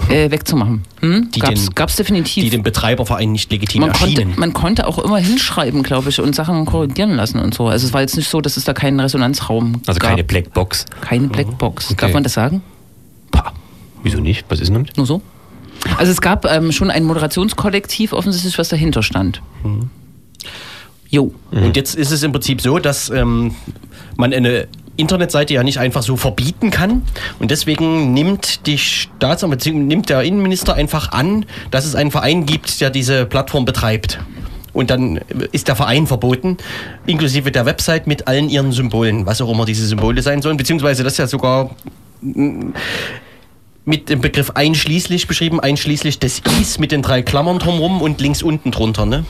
äh, wegzumachen. Hm? Mhm. Die gab's, den- gab's definitiv. Die dem Betreiberverein nicht legitim man, konnte, erschienen. man konnte auch immer hinschreiben, glaube ich, und Sachen korrigieren lassen und so. Also es war jetzt nicht so, dass es da keinen Resonanzraum Also gab. keine Blackbox. Keine Blackbox. Okay. Darf man das sagen? Pah, Wieso nicht? Was ist denn damit? nur so? Also es gab ähm, schon ein Moderationskollektiv offensichtlich, was dahinter stand. Jo. Und jetzt ist es im Prinzip so, dass ähm, man eine Internetseite ja nicht einfach so verbieten kann. Und deswegen nimmt die Staatsanwalt, beziehungsweise nimmt der Innenminister einfach an, dass es einen Verein gibt, der diese Plattform betreibt. Und dann ist der Verein verboten, inklusive der Website mit allen ihren Symbolen, was auch immer diese Symbole sein sollen, beziehungsweise das ist ja sogar mm, mit dem Begriff einschließlich beschrieben, einschließlich des Is mit den drei Klammern drumherum und links unten drunter, ne?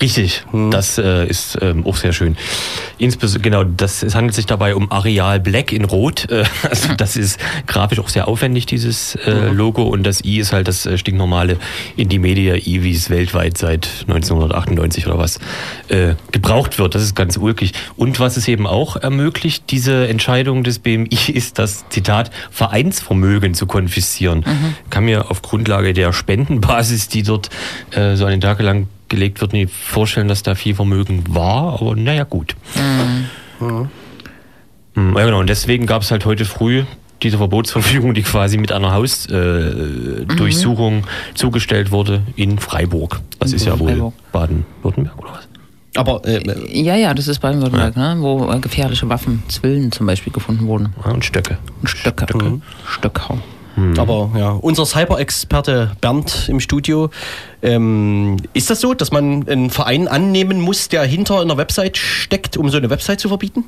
Richtig, das äh, ist ähm, auch sehr schön. Insbesondere, genau, das, es handelt sich dabei um Areal Black in Rot. Äh, <laughs> also das ist grafisch auch sehr aufwendig, dieses äh, Logo. Und das I ist halt das äh, stinknormale Indie Media I, wie es weltweit seit 1998 oder was äh, gebraucht wird. Das ist ganz ulkig. Und was es eben auch ermöglicht, diese Entscheidung des BMI, <laughs> ist das, Zitat, Vereinsvermögen zu konfiszieren. Kann mir auf Grundlage der Spendenbasis, die dort äh, so einen Tag lang gelegt wird, nicht vorstellen, dass da viel Vermögen war, aber naja, gut. Mhm. Ja, genau, und deswegen gab es halt heute früh diese Verbotsverfügung, die quasi mit einer Hausdurchsuchung äh, Durchsuchung zugestellt wurde in Freiburg. Das ist ja wohl Freiburg. Baden-Württemberg oder was? Aber äh, Ja, ja, das ist Baden-Württemberg, ne? wo äh, gefährliche Waffen, Zwillen zum Beispiel gefunden wurden. Ja, und Stöcke. Und Stöcke. Stöckhau. Aber ja, unser Cyber-Experte Bernd im Studio, ähm, ist das so, dass man einen Verein annehmen muss, der hinter einer Website steckt, um so eine Website zu verbieten?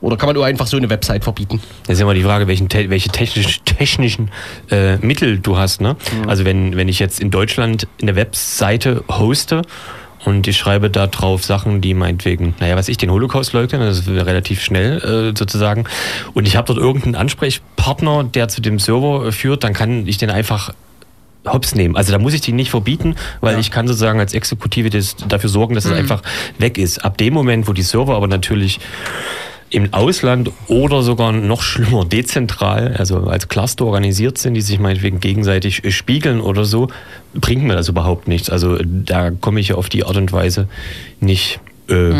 Oder kann man nur einfach so eine Website verbieten? Das ist immer die Frage, welchen, welche technisch, technischen äh, Mittel du hast. Ne? Also wenn, wenn ich jetzt in Deutschland eine Webseite hoste und ich schreibe da drauf Sachen, die meinetwegen, naja, was ich, den Holocaust leugnen, das ist relativ schnell äh, sozusagen, und ich habe dort irgendeinen Ansprechpartner, der zu dem Server führt, dann kann ich den einfach hops nehmen. Also da muss ich die nicht verbieten, weil ich kann sozusagen als Exekutive das, dafür sorgen, dass es einfach weg ist. Ab dem Moment, wo die Server aber natürlich im Ausland oder sogar noch schlimmer dezentral, also als Cluster organisiert sind, die sich meinetwegen gegenseitig spiegeln oder so, bringt mir das überhaupt nichts. Also da komme ich auf die Art und Weise nicht äh,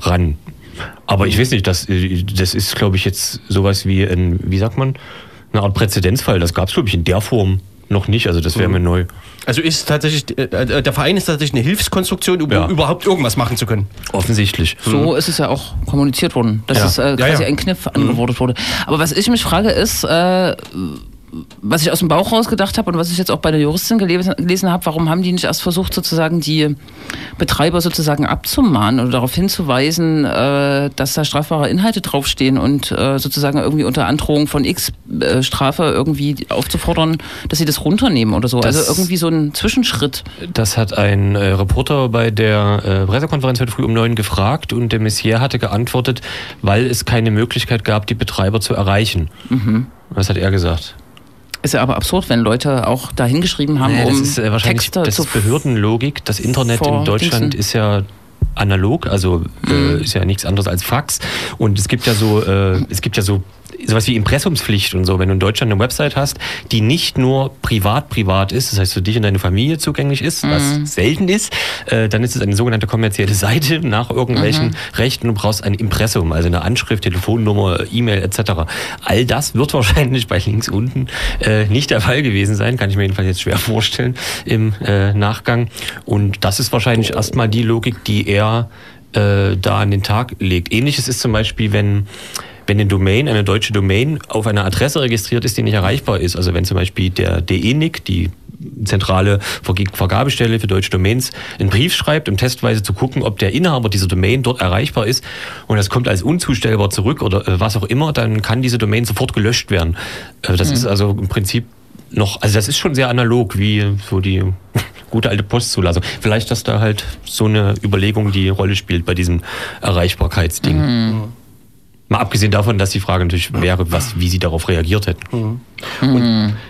ran. Aber ich weiß nicht, das, das ist, glaube ich, jetzt sowas wie ein, wie sagt man, eine Art Präzedenzfall. Das gab es, glaube ich, in der Form Noch nicht, also das wäre mir neu. Also ist tatsächlich, äh, äh, der Verein ist tatsächlich eine Hilfskonstruktion, um Ja. überhaupt irgendwas machen zu können. Offensichtlich. So ist es ja auch kommuniziert worden, dass Ja. es äh, quasi ja. ein Kniff angewordet wurde. Aber was ich mich frage ist, äh, was ich aus dem Bauch rausgedacht habe und was ich jetzt auch bei der Juristin gelesen, gelesen habe, warum haben die nicht erst versucht, sozusagen die Betreiber sozusagen abzumahnen oder darauf hinzuweisen, äh, dass da strafbare Inhalte draufstehen und äh, sozusagen irgendwie unter Androhung von X äh, Strafe irgendwie aufzufordern, dass sie das runternehmen oder so. Das- also irgendwie so ein Zwischenschritt. Das hat ein äh, Reporter bei der äh, Pressekonferenz heute früh um neun gefragt und der Messier hatte geantwortet, weil es keine Möglichkeit gab, die Betreiber zu erreichen. Was hat er gesagt? Ist ja aber absurd, wenn Leute auch da hingeschrieben haben, Nee, um das ist äh, wahrscheinlich Texte das zu ist Behördenlogik. Das Internet in Deutschland Dingsen. ist ja analog, also äh, ist ja nichts anderes als Fax. Und es gibt ja so, äh, es gibt ja so sowas wie Impressumspflicht und so. Wenn du in Deutschland eine Website hast, die nicht nur privat privat ist, das heißt für dich und deine Familie zugänglich ist, was selten ist, äh, dann ist es eine sogenannte kommerzielle Seite <laughs> nach irgendwelchen Rechten. Du brauchst ein Impressum, also eine Anschrift, Telefonnummer, E-Mail etc. All das wird <laughs> wahrscheinlich bei links unten äh, nicht der Fall gewesen sein, kann ich mir jedenfalls jetzt schwer vorstellen im äh, Nachgang. Und das ist wahrscheinlich erstmal die Logik, die er äh, da an den Tag legt. Ähnliches ist zum Beispiel, wenn wenn eine Domain, eine deutsche Domain auf einer Adresse registriert ist, die nicht erreichbar ist. Also wenn zum Beispiel der DENIC, die zentrale Vergabestelle für deutsche Domains, einen Brief schreibt, um testweise zu gucken, ob der Inhaber dieser Domain dort erreichbar ist und das kommt als unzustellbar zurück oder äh, was auch immer, dann kann diese Domain sofort gelöscht werden. Äh, das ist also im Prinzip noch, also das ist schon sehr analog, wie so die <laughs> gute alte Postzulassung. Vielleicht, dass da halt so eine Überlegung die Rolle spielt bei diesem Erreichbarkeitsding. Mal abgesehen davon, dass die Frage natürlich wäre, was, wie sie darauf reagiert hätten.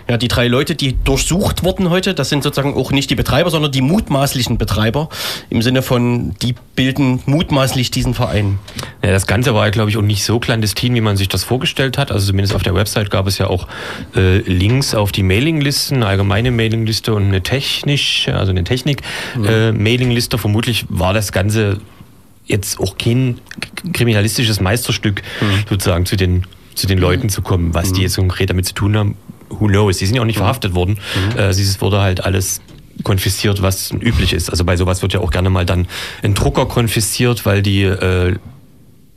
Ja, die drei Leute, die durchsucht wurden heute, das sind sozusagen auch nicht die Betreiber, sondern die mutmaßlichen Betreiber. Im Sinne von, die bilden mutmaßlich diesen Verein. Ja, das Ganze war ja, glaube ich, auch nicht so clandestin, wie man sich das vorgestellt hat. Also zumindest auf der Website gab es ja auch äh, Links auf die Mailinglisten, eine allgemeine Mailingliste und eine technische, also eine Technik-Mailingliste. Vermutlich war das Ganze jetzt auch kein kriminalistisches Meisterstück, sozusagen zu den, zu den Leuten zu kommen. Was die jetzt konkret damit zu tun haben, who knows. Die sind ja auch nicht verhaftet worden. Äh, es wurde halt alles konfisziert, was üblich ist. Also bei sowas wird ja auch gerne mal dann ein Drucker konfisziert, weil die äh,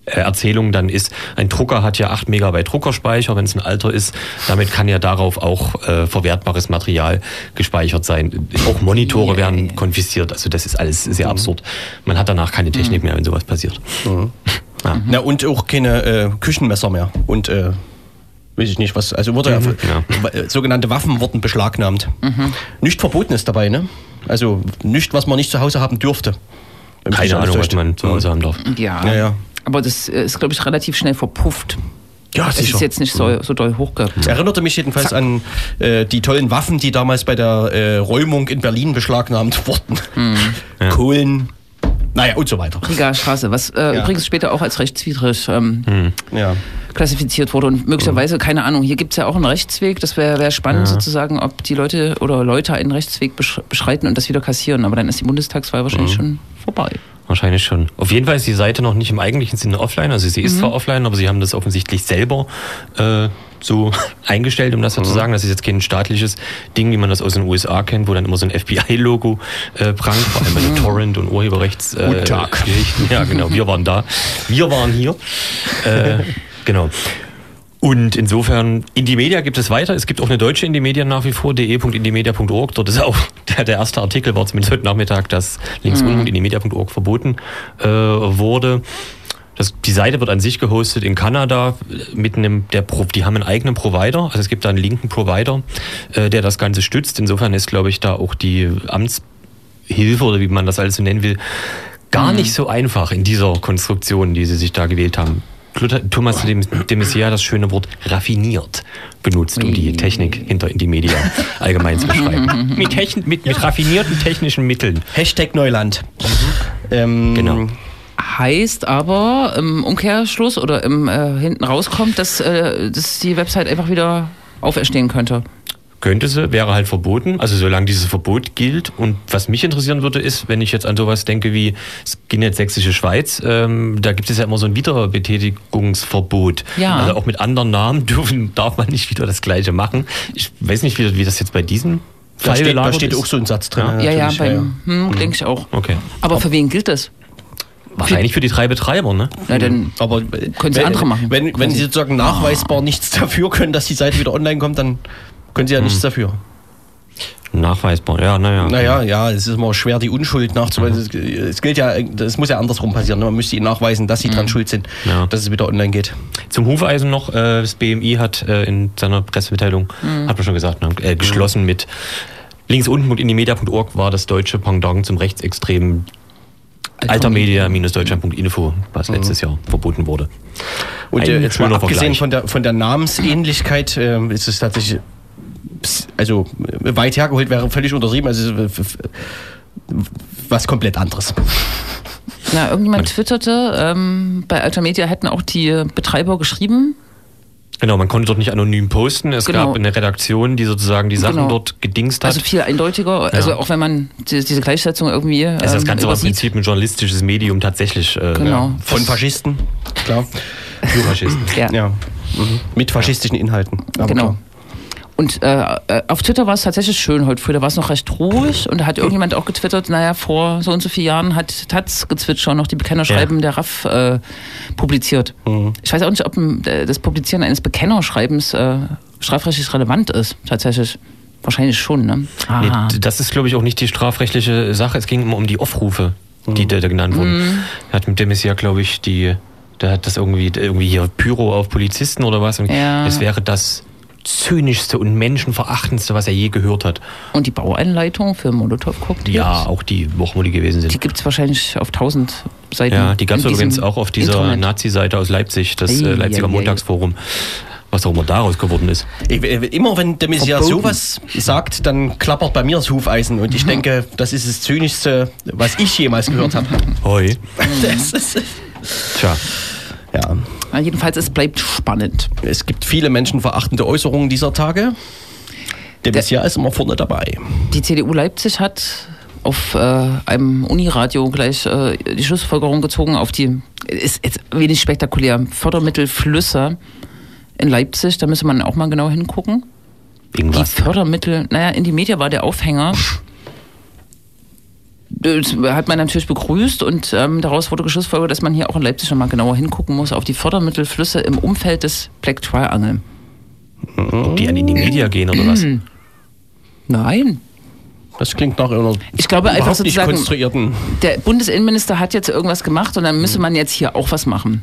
Erzählung dann ist, ein Drucker hat ja 8 Megabyte Druckerspeicher, wenn es ein alter ist. Damit kann ja darauf auch äh, verwertbares Material gespeichert sein. Auch Monitore werden konfisziert. Also das ist alles sehr absurd. Man hat danach keine Technik mehr, wenn sowas passiert. <laughs> Ja. Na, und auch keine äh, Küchenmesser mehr. Und äh, weiß ich nicht, was. Also wurde ja, äh, sogenannte Waffen wurden beschlagnahmt. Nicht verboten ist dabei, ne? Also nicht, was man nicht zu Hause haben dürfte. Keine Ahnung, was man zu Hause haben darf. Ja. Ja, ja. Aber das äh, ist, glaube ich, relativ schnell verpufft. Ja, Es ist jetzt nicht so, so doll hochgegangen. Es erinnerte mich jedenfalls an äh, die tollen Waffen, die damals bei der äh, Räumung in Berlin beschlagnahmt wurden. <laughs> Kohlen, naja, und so weiter. Riga Straße, was äh, Ja. übrigens später auch als rechtswidrig ähm, Ja. klassifiziert wurde. Und möglicherweise, keine Ahnung, hier gibt's ja auch einen Rechtsweg. Das wäre wär spannend sozusagen, ob die Leute oder Leute einen Rechtsweg besch beschreiten und das wieder kassieren. Aber dann ist die Bundestagswahl wahrscheinlich schon vorbei. Wahrscheinlich schon. Auf jeden Fall ist die Seite noch nicht im eigentlichen Sinne offline. Also sie ist zwar offline, aber sie haben das offensichtlich selber äh, so <laughs> eingestellt, um das so zu sagen. Das ist jetzt kein staatliches Ding, wie man das aus den USA kennt, wo dann immer so ein FBI-Logo äh, prangt, vor allem bei den Torrent- und Urheberrechts äh, Guten Tag. Geschichten. Ja, genau. Wir waren da. Wir waren hier. <laughs> Äh, genau. Und insofern, Indymedia gibt es weiter. Es gibt auch eine deutsche Indymedia nach wie vor, de.indymedia.org. Dort ist auch <laughs> der, der erste Artikel, war zumindest heute Nachmittag, dass links unten indymedia.org verboten äh, wurde. Das, die Seite wird an sich gehostet in Kanada mit einem, der Pro, die haben einen eigenen Provider, also es gibt da einen linken Provider, äh, der das Ganze stützt. Insofern ist, glaube ich, da auch die Amtshilfe oder wie man das alles so nennen will, gar nicht so einfach in dieser Konstruktion, die sie sich da gewählt haben. Thomas de de Maizière hat das schöne Wort raffiniert benutzt, um die Technik hinter in die Media allgemein zu beschreiben. <laughs> mit, techn mit, mit raffinierten technischen Mitteln. Hashtag Neuland. Ähm, Genau. Heißt aber im Umkehrschluss oder im äh, hinten rauskommt, dass, äh, dass die Website einfach wieder auferstehen könnte. Könnte sie, wäre halt verboten, also solange dieses Verbot gilt. Und was mich interessieren würde, ist, wenn ich jetzt an sowas denke wie Skinhead Sächsische Schweiz, ähm, da gibt es ja immer so ein Wiederbetätigungsverbot. Ja. Also auch mit anderen Namen <laughs> dürfen, darf man nicht wieder das Gleiche machen. Ich weiß nicht, wie, wie das jetzt bei diesem Da steht, da steht auch so ein Satz drin. Ja, ja, natürlich, beim, hm, denke ich auch. Okay. Aber für wen gilt das? Wahrscheinlich für die drei Betreiber, ne? Na, dann Aber Können sie andere machen, Wenn, wenn sie sozusagen nachweisbar nichts dafür können, dass die Seite wieder online kommt, dann können sie ja nichts dafür. Nachweisbar, ja, naja. Naja, ja, es ist immer schwer, die Unschuld nachzuweisen. Es- Es gilt ja, es muss ja andersrum passieren. ne? Man müsste ihnen nachweisen, dass sie dran schuld sind, Ja. dass es wieder online geht. Zum Hufeisen noch, äh, das BMI hat äh, in seiner Pressemitteilung, hat man schon gesagt, ne, äh, geschlossen mit links unten und indimedia.org war das deutsche Pendant zum rechtsextremen altermedia-deutschland.info, was letztes Jahr verboten wurde. Und Ein äh, jetzt mal abgesehen von der, von der Namensähnlichkeit äh, ist es tatsächlich, also weit hergeholt wäre völlig untertrieben, also was komplett anderes. Na, irgendjemand twitterte, ähm, bei Altermedia hätten auch die Betreiber geschrieben. Genau, man konnte dort nicht anonym posten. Es Genau. gab eine Redaktion, die sozusagen die Sachen Genau. dort gedingst hat. Also viel eindeutiger. Also auch wenn man die, diese Gleichsetzung irgendwie ähm, also das Ganze war im. Prinzip ein journalistisches Medium tatsächlich. Äh, Genau. ja, Von Faschisten, klar. für Faschisten. Ja. Ja. Mhm. Mit faschistischen Inhalten. Aber Genau. klar. Und äh, äh, auf Twitter war es tatsächlich schön heute früh. Da war es noch recht ruhig und da hat irgendjemand auch getwittert, naja, vor so und so vielen Jahren hat Taz gezwitscher noch die Bekennerschreiben der RAF äh, publiziert. Ich weiß auch nicht, ob äh, das Publizieren eines Bekennerschreibens äh, strafrechtlich relevant ist, tatsächlich. Wahrscheinlich schon, ne? Nee, das ist, glaube ich, auch nicht die strafrechtliche Sache. Es ging immer um die Aufrufe, die da, da genannt wurden. Er hat mit dem ist ja, glaube ich, die, der hat das irgendwie, irgendwie hier Pyro auf Polizisten oder was. Und Ja. Es wäre das zynischste und menschenverachtendste, was er je gehört hat. Und die Baueinleitung für Molotow-Cocktails? Ja, auch die, wo die gewesen Die sind. gibt es wahrscheinlich auf tausend Seiten. Ja, die gab es übrigens auch auf dieser. Nazi-Seite aus Leipzig, das Ei, äh, Leipziger ei, ei. Montagsforum. Was auch immer daraus geworden ist. Ich, äh, immer wenn der Messias Verboten. sowas sagt, dann klappert bei mir das Hufeisen und ich denke, das ist das Zynischste, was ich jemals gehört habe. Hoi. <laughs> Das ist, Tja. ja. Ja, jedenfalls, es bleibt spannend. Es gibt viele menschenverachtende Äußerungen dieser Tage. Der Messias ist immer vorne dabei. Die CDU Leipzig hat auf äh, einem Uniradio gleich äh, die Schlussfolgerung gezogen auf die, ist jetzt wenig spektakulär, Fördermittelflüsse in Leipzig, da müsste man auch mal genau hingucken. Wegen Die was? Fördermittel, naja, in die Media war der Aufhänger. Das hat man natürlich begrüßt und ähm, daraus wurde geschlussfolgert, dass man hier auch in Leipzig schon mal genauer hingucken muss auf die Fördermittelflüsse im Umfeld des Black Triangle. Ob die an in die Media gehen oder was? <clears throat> Nein. Das klingt nach einer Ich glaube einfach sozusagen, konstruierten. der Bundesinnenminister hat jetzt irgendwas gemacht und dann müsse man jetzt hier auch was machen.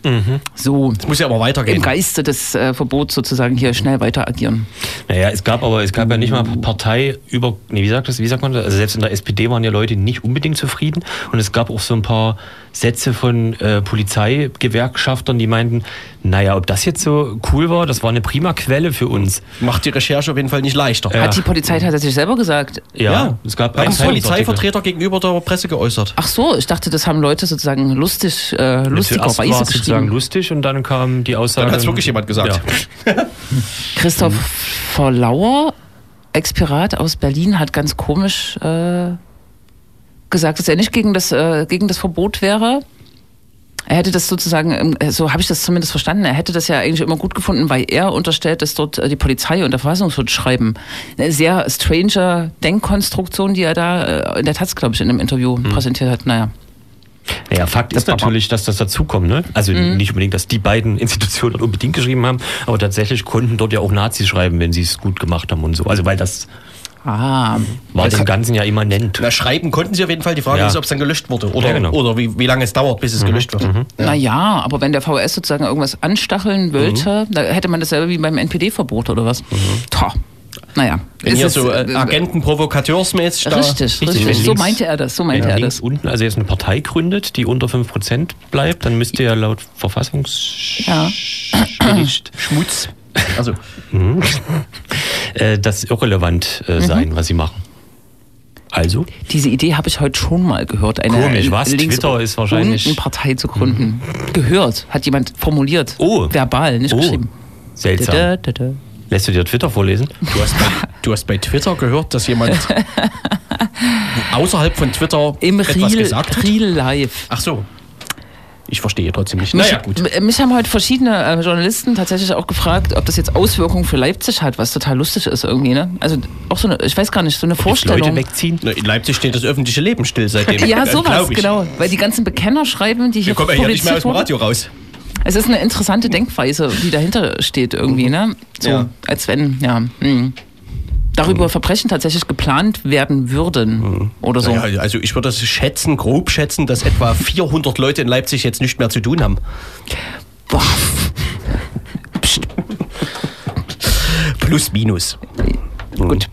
So Es muss ja aber im weitergehen. Geiste des äh, Verbots sozusagen hier schnell weiter agieren. Naja, es gab aber, es gab ja nicht mal Partei über, nee, wie sagt das, wie sagt man das? Also selbst in der SPD waren ja Leute nicht unbedingt zufrieden und es gab auch so ein paar Sätze von äh, Polizeigewerkschaftern, die meinten, naja, ob das jetzt so cool war, das war eine prima Quelle für uns. Macht die Recherche auf jeden Fall nicht leichter. Ja. Hat die Polizei tatsächlich selber gesagt. Ja, es gab haben. Polizeivertreter gegenüber der Presse geäußert. Ach so, ich dachte, das haben Leute sozusagen lustig, äh, war lustigerweise es sozusagen lustig und dann kam die Aussage. Dann hat's wirklich jemand gesagt. Ja. <laughs> Christoph Verlauer, Expirat aus Berlin, hat ganz komisch äh, gesagt, dass er nicht gegen das, äh, gegen das Verbot wäre. Er hätte das sozusagen, ähm, so habe ich das zumindest verstanden, er hätte das ja eigentlich immer gut gefunden, weil er unterstellt, dass dort äh, die Polizei und der Verfassungsschutz schreiben. Eine sehr stranger Denkkonstruktion, die er da äh, in der Taz, glaube ich, in einem Interview Mhm. präsentiert hat. Naja. Naja, Fakt ist Das Papa. natürlich, dass das dazukommt. Ne? Also Mhm. nicht unbedingt, dass die beiden Institutionen dort unbedingt geschrieben haben, aber tatsächlich konnten dort ja auch Nazis schreiben, wenn sie es gut gemacht haben und so. Also weil das Ah, war Das dem Ganzen ja immanent. Na, schreiben konnten sie auf jeden Fall. Die Frage Ja. ist, ob es dann gelöscht wurde. Oder, Ja, genau. oder wie, wie lange es dauert, bis es gelöscht wird. Ja. Naja, aber wenn der VS sozusagen irgendwas anstacheln wollte, Mhm. da hätte man dasselbe wie beim NPD-Verbot oder was. Toh. Naja. Wenn es hier ist, so äh, äh, Agenten-Provokateursmäßig da. Richtig, Richtig, richtig. So meinte er das, so meinte Wenn er links das. unten also jetzt eine Partei gründet, die unter 5% bleibt, dann müsste ja laut Verfassungs... Ja. Schmutz. Also, äh, das irrelevant Mhm. äh, sein, was sie machen. Also, Diese Idee habe ich heute schon mal gehört. Eine Komisch, was? links Twitter ist wahrscheinlich- unten Partei zu gründen. Gehört, hat jemand formuliert. Oh. Verbal, nicht Oh. geschrieben. seltsam. Da, da, da, da. Lässt du dir Twitter vorlesen? du hast, Du hast bei Twitter gehört, dass jemand <laughs> außerhalb von Twitter Im etwas Real, gesagt hat? Real Life. Ach so. Ich verstehe trotzdem nicht. Mich, Naja, gut. mich haben heute verschiedene äh, Journalisten tatsächlich auch gefragt, ob das jetzt Auswirkungen für Leipzig hat, was total lustig ist irgendwie. Ne? Also auch so eine, ich weiß gar nicht, so eine Jetzt Vorstellung. Leute wegziehen. Na, In Leipzig steht das öffentliche Leben still seitdem. <laughs> Ja, Äh, sowas, genau. Weil die ganzen Bekenner schreiben, die hier Wir kommen ja hier nicht mehr aus dem. Radio raus. Es ist eine interessante Denkweise, die dahinter steht irgendwie, ne? So, Ja. als wenn, ja. Hm. Darüber Verbrechen tatsächlich geplant werden würden oder so. Naja, also ich würde das schätzen, grob schätzen, dass etwa <laughs> 400 Leute in Leipzig jetzt nicht mehr zu tun haben. Boah, Plus, minus. Gut.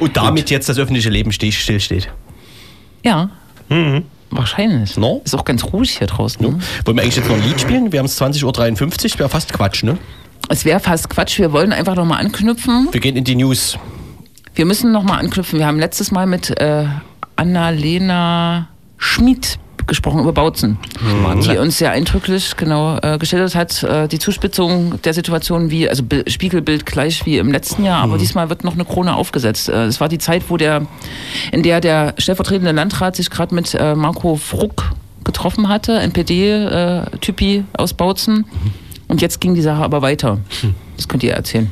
Und damit jetzt das öffentliche Leben ste- stillsteht. ja. Wahrscheinlich. No? Ist auch ganz ruhig hier draußen. Ne? Wollen wir eigentlich jetzt noch ein Lied spielen? Wir haben es 20.53 Uhr, wäre fast Quatsch, ne? Es wäre fast Quatsch. Wir wollen einfach nochmal anknüpfen. Wir gehen in die News. Wir müssen nochmal anknüpfen. Wir haben letztes Mal mit äh, Annalena Schmid gesprochen über Bautzen, die uns sehr eindrücklich genau äh, geschildert hat, äh, die Zuspitzung der Situation wie, also Bil- Spiegelbild gleich wie im letzten Jahr, aber diesmal wird noch eine Krone aufgesetzt. Äh, Es war die Zeit, wo der, in der der stellvertretende Landrat sich gerade mit äh, Marco Fruck getroffen hatte, NPD-Typi aus Bautzen. Und jetzt ging die Sache aber weiter. Das könnt ihr erzählen.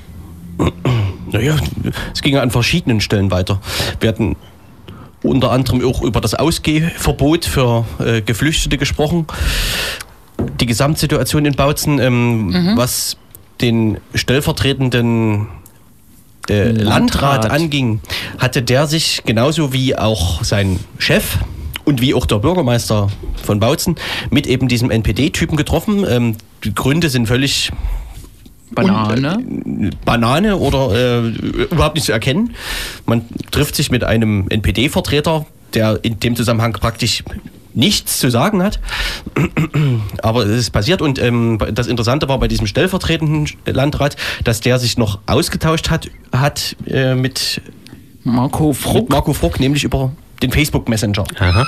<laughs> Naja, es ging an verschiedenen Stellen weiter. Wir hatten unter anderem auch über das Ausgehverbot für äh, Geflüchtete gesprochen. Die Gesamtsituation in Bautzen, ähm, was den stellvertretenden äh, Landrat. Landrat. anging, hatte der sich genauso wie auch sein Chef und wie auch der Bürgermeister von Bautzen mit eben diesem NPD-Typen getroffen. Ähm, die Gründe sind völlig Banane. Un- äh, Banane oder äh, überhaupt nicht zu erkennen. Man trifft sich mit einem NPD-Vertreter, der in dem Zusammenhang praktisch nichts zu sagen hat. <clears throat> Aber es ist passiert und ähm, das Interessante war bei diesem stellvertretenden Landrat, dass der sich noch ausgetauscht hat, hat äh, mit, Marco mit Fruck. Marco Fruck, nämlich über den Facebook Messenger. Aha.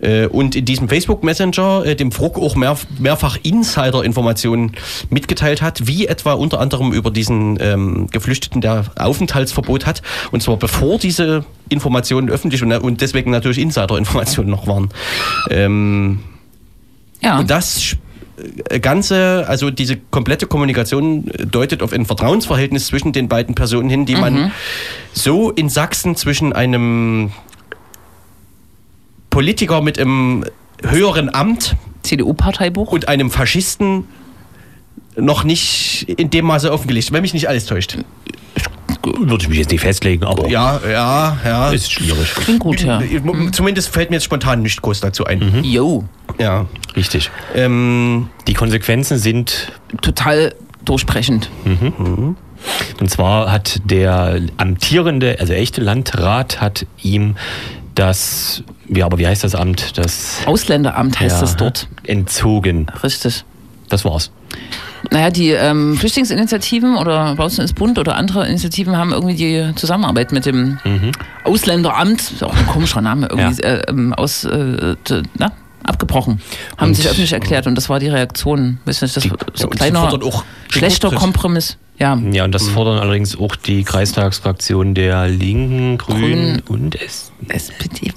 Äh, und in diesem Facebook Messenger äh, dem Fruck auch mehr, mehrfach Insider-Informationen mitgeteilt hat, wie etwa unter anderem über diesen ähm, Geflüchteten, der Aufenthaltsverbot hat. Und zwar bevor diese Informationen öffentlich und, und deswegen natürlich Insider-Informationen noch waren. Ähm, Ja. und das äh, Ganze, also diese komplette Kommunikation äh, deutet auf ein Vertrauensverhältnis zwischen den beiden Personen hin, die man so in Sachsen zwischen einem Politiker mit einem höheren Amt CDU-Parteibuch. und einem Faschisten noch nicht in dem Maße offengelegt, wenn mich nicht alles täuscht. Würde ich mich jetzt nicht festlegen, aber Ja, ja, ja. ist schwierig. Klingt gut, ja. Zumindest fällt mir jetzt spontan nicht groß dazu ein. Jo. Ja. Richtig. Ähm, Die Konsequenzen sind Total durchbrechend. Und zwar hat der amtierende, also echte Landrat, hat ihm das, ja, aber wie heißt das Amt? Das Ausländeramt heißt ja, es dort. entzogen. Richtig. Das war's. Naja, die ähm, Flüchtlingsinitiativen oder Bautzen ist Bund oder andere Initiativen haben irgendwie die Zusammenarbeit mit dem Ausländeramt, ist auch ein komischer Name, irgendwie Ja. äh, ähm, aus, äh, na, abgebrochen. Haben Und- sich öffentlich erklärt und das war die Reaktion. Weiß nicht, das Die- so ja, kleiner, schlechter. Kompromiss. Ja. Ja, und das fordern allerdings auch die Kreistagsfraktion der Linken, Grünen Grün. und S. SPD,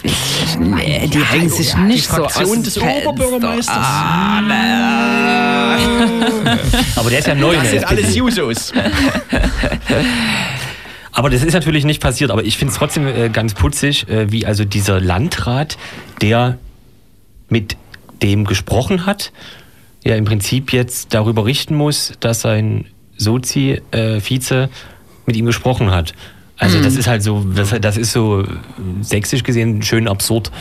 nee, die hängen sich nicht so aus Fraktion dem des. Oberbürgermeisters. Aber der ist ja neu. Das sind alles. Jusos. <laughs> Aber das ist natürlich nicht passiert. Aber ich finde es trotzdem äh, ganz putzig, äh, wie also dieser Landrat, der mit dem gesprochen hat, ja im Prinzip jetzt darüber richten muss, dass sein Sozi-Vize mit ihm gesprochen hat. Also das ist halt so, das, das ist so äh, sächsisch gesehen schön absurd.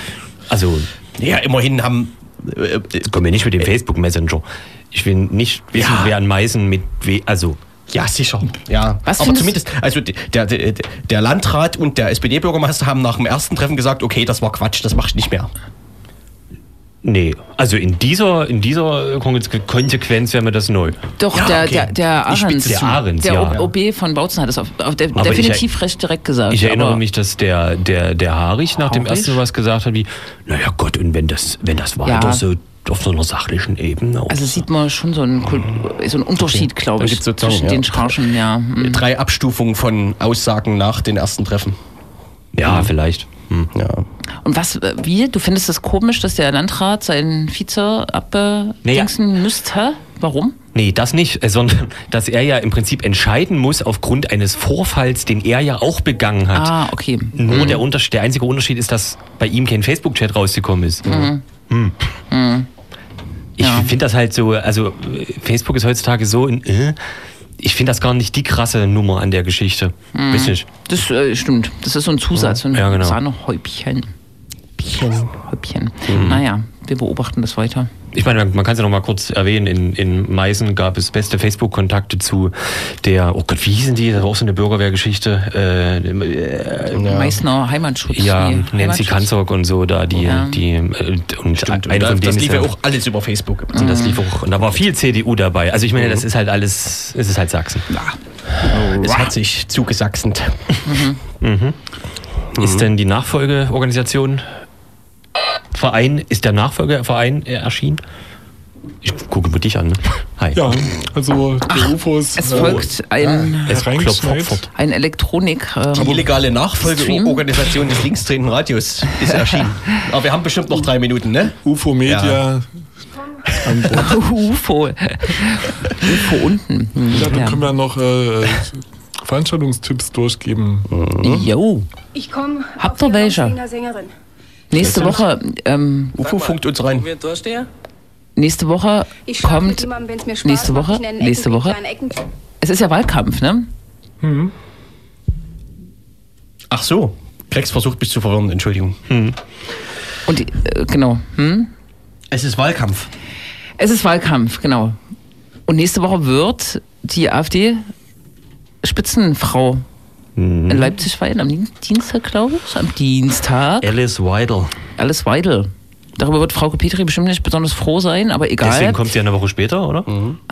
Also Ja, immerhin haben. Äh, kommen wir nicht mit dem Facebook Messenger. Ich will nicht wissen, Ja. wer an Meißen mit we also ja, sicher. Ja. Was Aber zumindest, also der, der, der Landrat und der SPD-Bürgermeister haben nach dem ersten Treffen gesagt, okay, das war Quatsch, das mache ich nicht mehr. Nee, also in dieser in dieser Konse- Konsequenz wäre mir das neu. Doch, Ja, der, okay. der, der Ahrens. Der Ahrens, der ja. OB von Bautzen hat es auf, auf der, definitiv ich- recht direkt gesagt. Ich erinnere mich, dass der, der, der Harich nach dem ersten was gesagt hat, wie, naja Gott, und wenn das, wenn das weiter Ja. so auf so einer sachlichen Ebene. aus. Also sieht man schon so einen, Kult- so einen Unterschied, glaube Dann ich, zwischen ja. den Chargen, ja. Mhm. Drei Abstufungen von Aussagen nach den ersten Treffen. ja, vielleicht. Hm. Ja. Und was, äh, wie? Du findest es komisch, dass der Landrat seinen Vize abdingsen müsste? Warum? Nee, das nicht, äh, sondern <laughs> dass er ja im Prinzip entscheiden muss aufgrund eines Vorfalls, den er ja auch begangen hat. Ah, okay. Nur der, Unterschied, der einzige Unterschied ist, dass bei ihm kein Facebook-Chat rausgekommen ist. Mhm. Hm. Ich Ja. finde das halt so, also äh, Facebook ist heutzutage so, in, äh, ich finde das gar nicht die krasse Nummer an der Geschichte. Mhm. Weiß nicht. Das äh, stimmt. Das ist so ein Zusatz, so ein Ja, genau. Sahnehäubchen. Häubchen. Naja, wir beobachten das weiter. Ich meine, man kann es ja noch mal kurz erwähnen, in, in Meißen gab es beste Facebook-Kontakte zu der, oh Gott, wie hießen die? Das war auch so eine Bürgerwehrgeschichte. Äh, äh, Meißner Heimatschutz. ja, nee, Nancy Heimatschutz. Kanzog und so, da die, Ja. die äh, und Stimmt, eine und von das lief ja ja auch alles über Facebook. Und das lief auch, und da war viel CDU dabei. Also ich meine, das ist halt alles, es ist halt Sachsen. Es hat sich zugesachsend. Ist denn die Nachfolgeorganisation Verein, ist der Nachfolgeverein äh, erschienen? Ich gucke mir dich an. Ne? Hi. Ja, also die UFOs. Es äh, folgt ein, Es reingeschneit. fort. ein Elektronik. Äh, Die illegale Nachfolgeorganisation des linksdrehenden Radios ist erschienen. <laughs> Aber wir haben bestimmt noch drei Minuten, ne? UFO Media. Bord. <laughs> UFO. UFO unten. Hm, Ja, dann Ja. können wir noch äh, Veranstaltungstipps durchgeben. Jo. Ich komme. Habt ihr welche? Sängerin. Nächste Woche, ähm, UFO funkt uns rein. Nächste Woche kommt, jemandem, wenn's mir Spaß nächste. Woche, nächste Woche. es ist ja Wahlkampf, ne? Ach so. Krex versucht mich zu verwirren, Entschuldigung. Und die, äh, genau. Hm? Es ist Wahlkampf. Es ist Wahlkampf, genau. Und nächste Woche wird die AfD Spitzenfrau Mhm. in Leipzig feiern, am Dienstag, glaube ich. Am Dienstag. Alice Weidel. Alles Weidel. Darüber wird Frau Petri bestimmt nicht besonders froh sein, aber egal. Deswegen kommt sie ja eine Woche später, oder?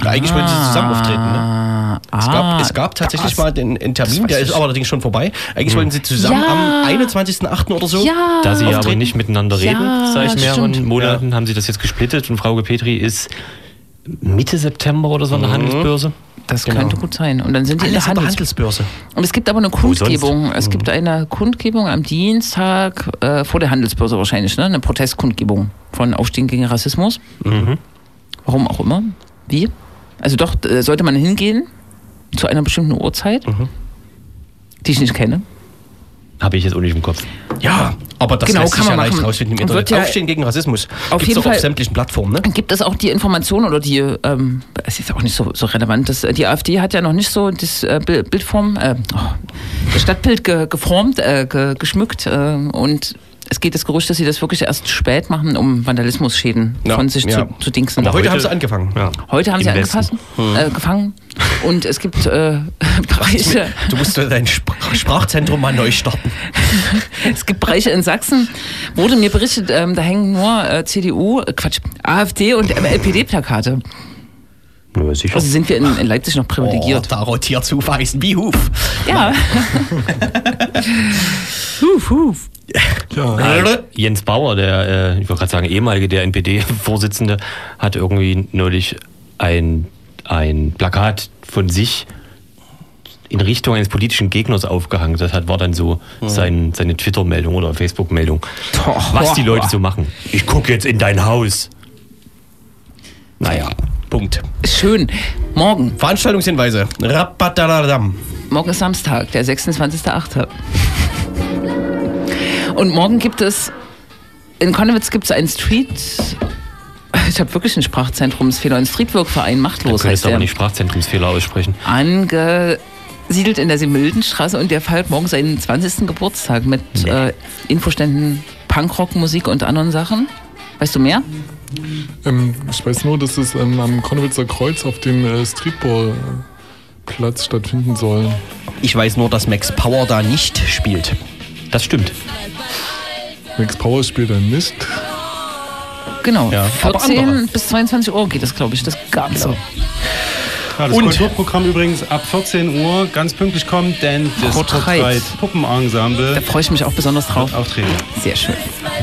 Ja, eigentlich wollten sie zusammen auftreten, ne? Ah, Es gab, es gab tatsächlich mal den, einen Termin, der ist aber allerdings schon vorbei. Eigentlich wollten sie zusammen Ja. am 21.08. oder so. Ja. Da sie ja aber nicht miteinander Ja, reden, seit mehreren stimmt. Monaten, haben sie das jetzt gesplittet und Frau Petri ist Mitte September oder so an der Handelsbörse. Das Genau. könnte gut sein. Und dann sind die in Alles der an der Handels Handelsbörse. Und es gibt aber eine? Kundgebung. Es gibt eine Kundgebung am Dienstag äh, vor der Handelsbörse wahrscheinlich, ne? Eine Protestkundgebung von Aufstehen gegen Rassismus. Warum auch immer. Wie? Also doch, äh, sollte man hingehen zu einer bestimmten Uhrzeit, die ich nicht kenne. Habe ich jetzt auch nicht im Kopf. Ja, aber das Genau, lässt kann sich ja man leicht machen. rausfinden im Internet. ja- Aufstehen gegen Rassismus. Auf Gibt's jeden doch auf Fall- sämtlichen Plattformen, ne? Gibt es auch die Information oder die, ähm, es ist auch nicht so, so relevant, dass äh, die AfD hat ja noch nicht so das äh, Bi- Bildform, äh, oh, das Stadtbild ge, geformt, äh, ge, geschmückt äh, und es geht das Gerücht, dass sie das wirklich erst spät machen, um Vandalismusschäden Ja, von sich ja. zu, zu dingsen. Aber heute, heute- haben sie angefangen. Ja. Heute haben Im sie Westen. angefasst, äh, gefangen und es gibt äh, <laughs> Bereiche, Du musst dein Spr Sprachzentrum mal neu starten. <laughs> es gibt Bereiche in Sachsen, wurde mir berichtet, ähm, da hängen nur äh, CDU, äh, Quatsch, AfD und LPD-Plakate. Also sind wir in, in Leipzig noch Oh, privilegiert. da rotiert zuweisen wie Huf. Ja. <laughs> huf, huf. Ja, Jens Bauer, der, äh, ich wollte gerade sagen, ehemalige der NPD-Vorsitzende, hat irgendwie neulich ein, ein Plakat von sich in Richtung eines politischen Gegners aufgehangen. Das hat, war dann so sein, seine Twitter-Meldung oder Facebook-Meldung. Was die Leute so machen. Ich gucke jetzt in dein Haus. Naja. Punkt. Schön. Morgen. Veranstaltungshinweise. Rapataradam. Morgen ist Samstag, der 26.8. Und morgen gibt es, in Konnewitz gibt es einen Street, ich habe wirklich einen Sprachzentrumsfehler, einen Streetwork-Verein, Du machtlos könntest heißt aber nicht Sprachzentrumsfehler aussprechen. Angesiedelt in der Simildenstraße und der feiert morgen seinen 20. Geburtstag mit äh, Infoständen Punkrock, Musik und anderen Sachen. Weißt du mehr? ähm, ich weiß nur, dass es ähm, am Konnewitzer Kreuz auf dem äh, Streetball-Platz stattfinden soll. Ich weiß nur, dass Max Power da nicht spielt. Das stimmt. Max Power spielt er nicht. Genau. Ja, aber andere. 14 bis 22 Uhr geht es, glaube ich, das Ganze. Ja, das Und- Kulturprogramm übrigens ab 14 Uhr ganz pünktlich kommt, denn das Porträt. Puppenensemble Da freue ich mich auch besonders drauf. auftreten. Sehr schön.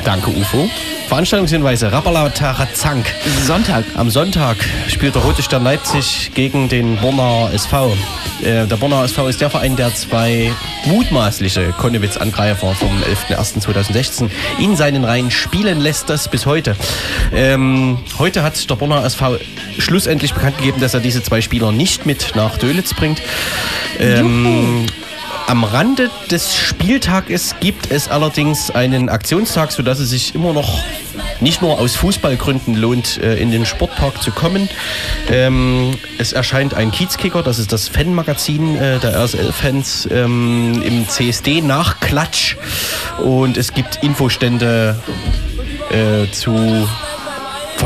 Danke, UFO. Veranstaltungshinweise. Rappalautarazank. Sonntag. Am Sonntag spielt der Rote Stern Leipzig gegen den Bornauer SV. Äh, der Bornauer SV ist der Verein, der zwei mutmaßliche Konnewitz-Angreifer vom 11.01.2016 in seinen Reihen spielen lässt, das bis heute. Ähm, heute hat der Bornauer SV schlussendlich bekannt gegeben, dass er diese zwei Spieler nicht mit nach Dölitz bringt. Ähm, am Rande des Spieltages gibt es allerdings einen Aktionstag, sodass es sich immer noch nicht nur aus Fußballgründen lohnt, äh, in den Sportpark zu kommen. Ähm, es erscheint ein Kiezkicker, das ist das Fanmagazin äh, der RSL-Fans ähm, im CSD nach Klatsch. Und es gibt Infostände äh, zu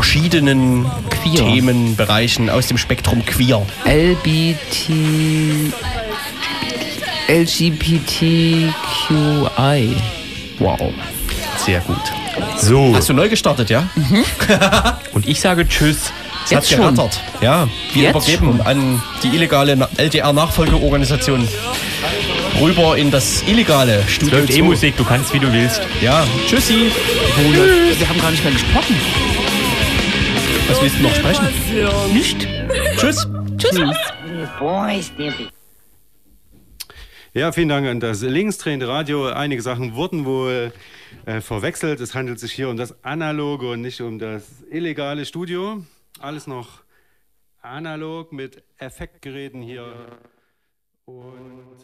verschiedenen Queer. Themenbereichen aus dem Spektrum Queer. LBT. LGBTQI. Wow. Sehr gut. So, Hast du neu gestartet, ja? <laughs> und ich sage Tschüss. Es Jetzt hat schon. gerattert. Ja, wir Jetzt übergeben an die illegale Na- LDR-Nachfolgeorganisation rüber in das illegale Studio. Läuft eh 2. Musik, du kannst wie du willst. Ja, tschüssi. Wir haben gar nicht mehr gesprochen. Was willst du noch sprechen? Nicht? Tschüss. Ja, vielen Dank an das linksdrehende Radio. Einige Sachen wurden wohl äh, verwechselt. Es handelt sich hier um das analoge und nicht um das illegale Studio. Alles noch analog mit Effektgeräten hier. Und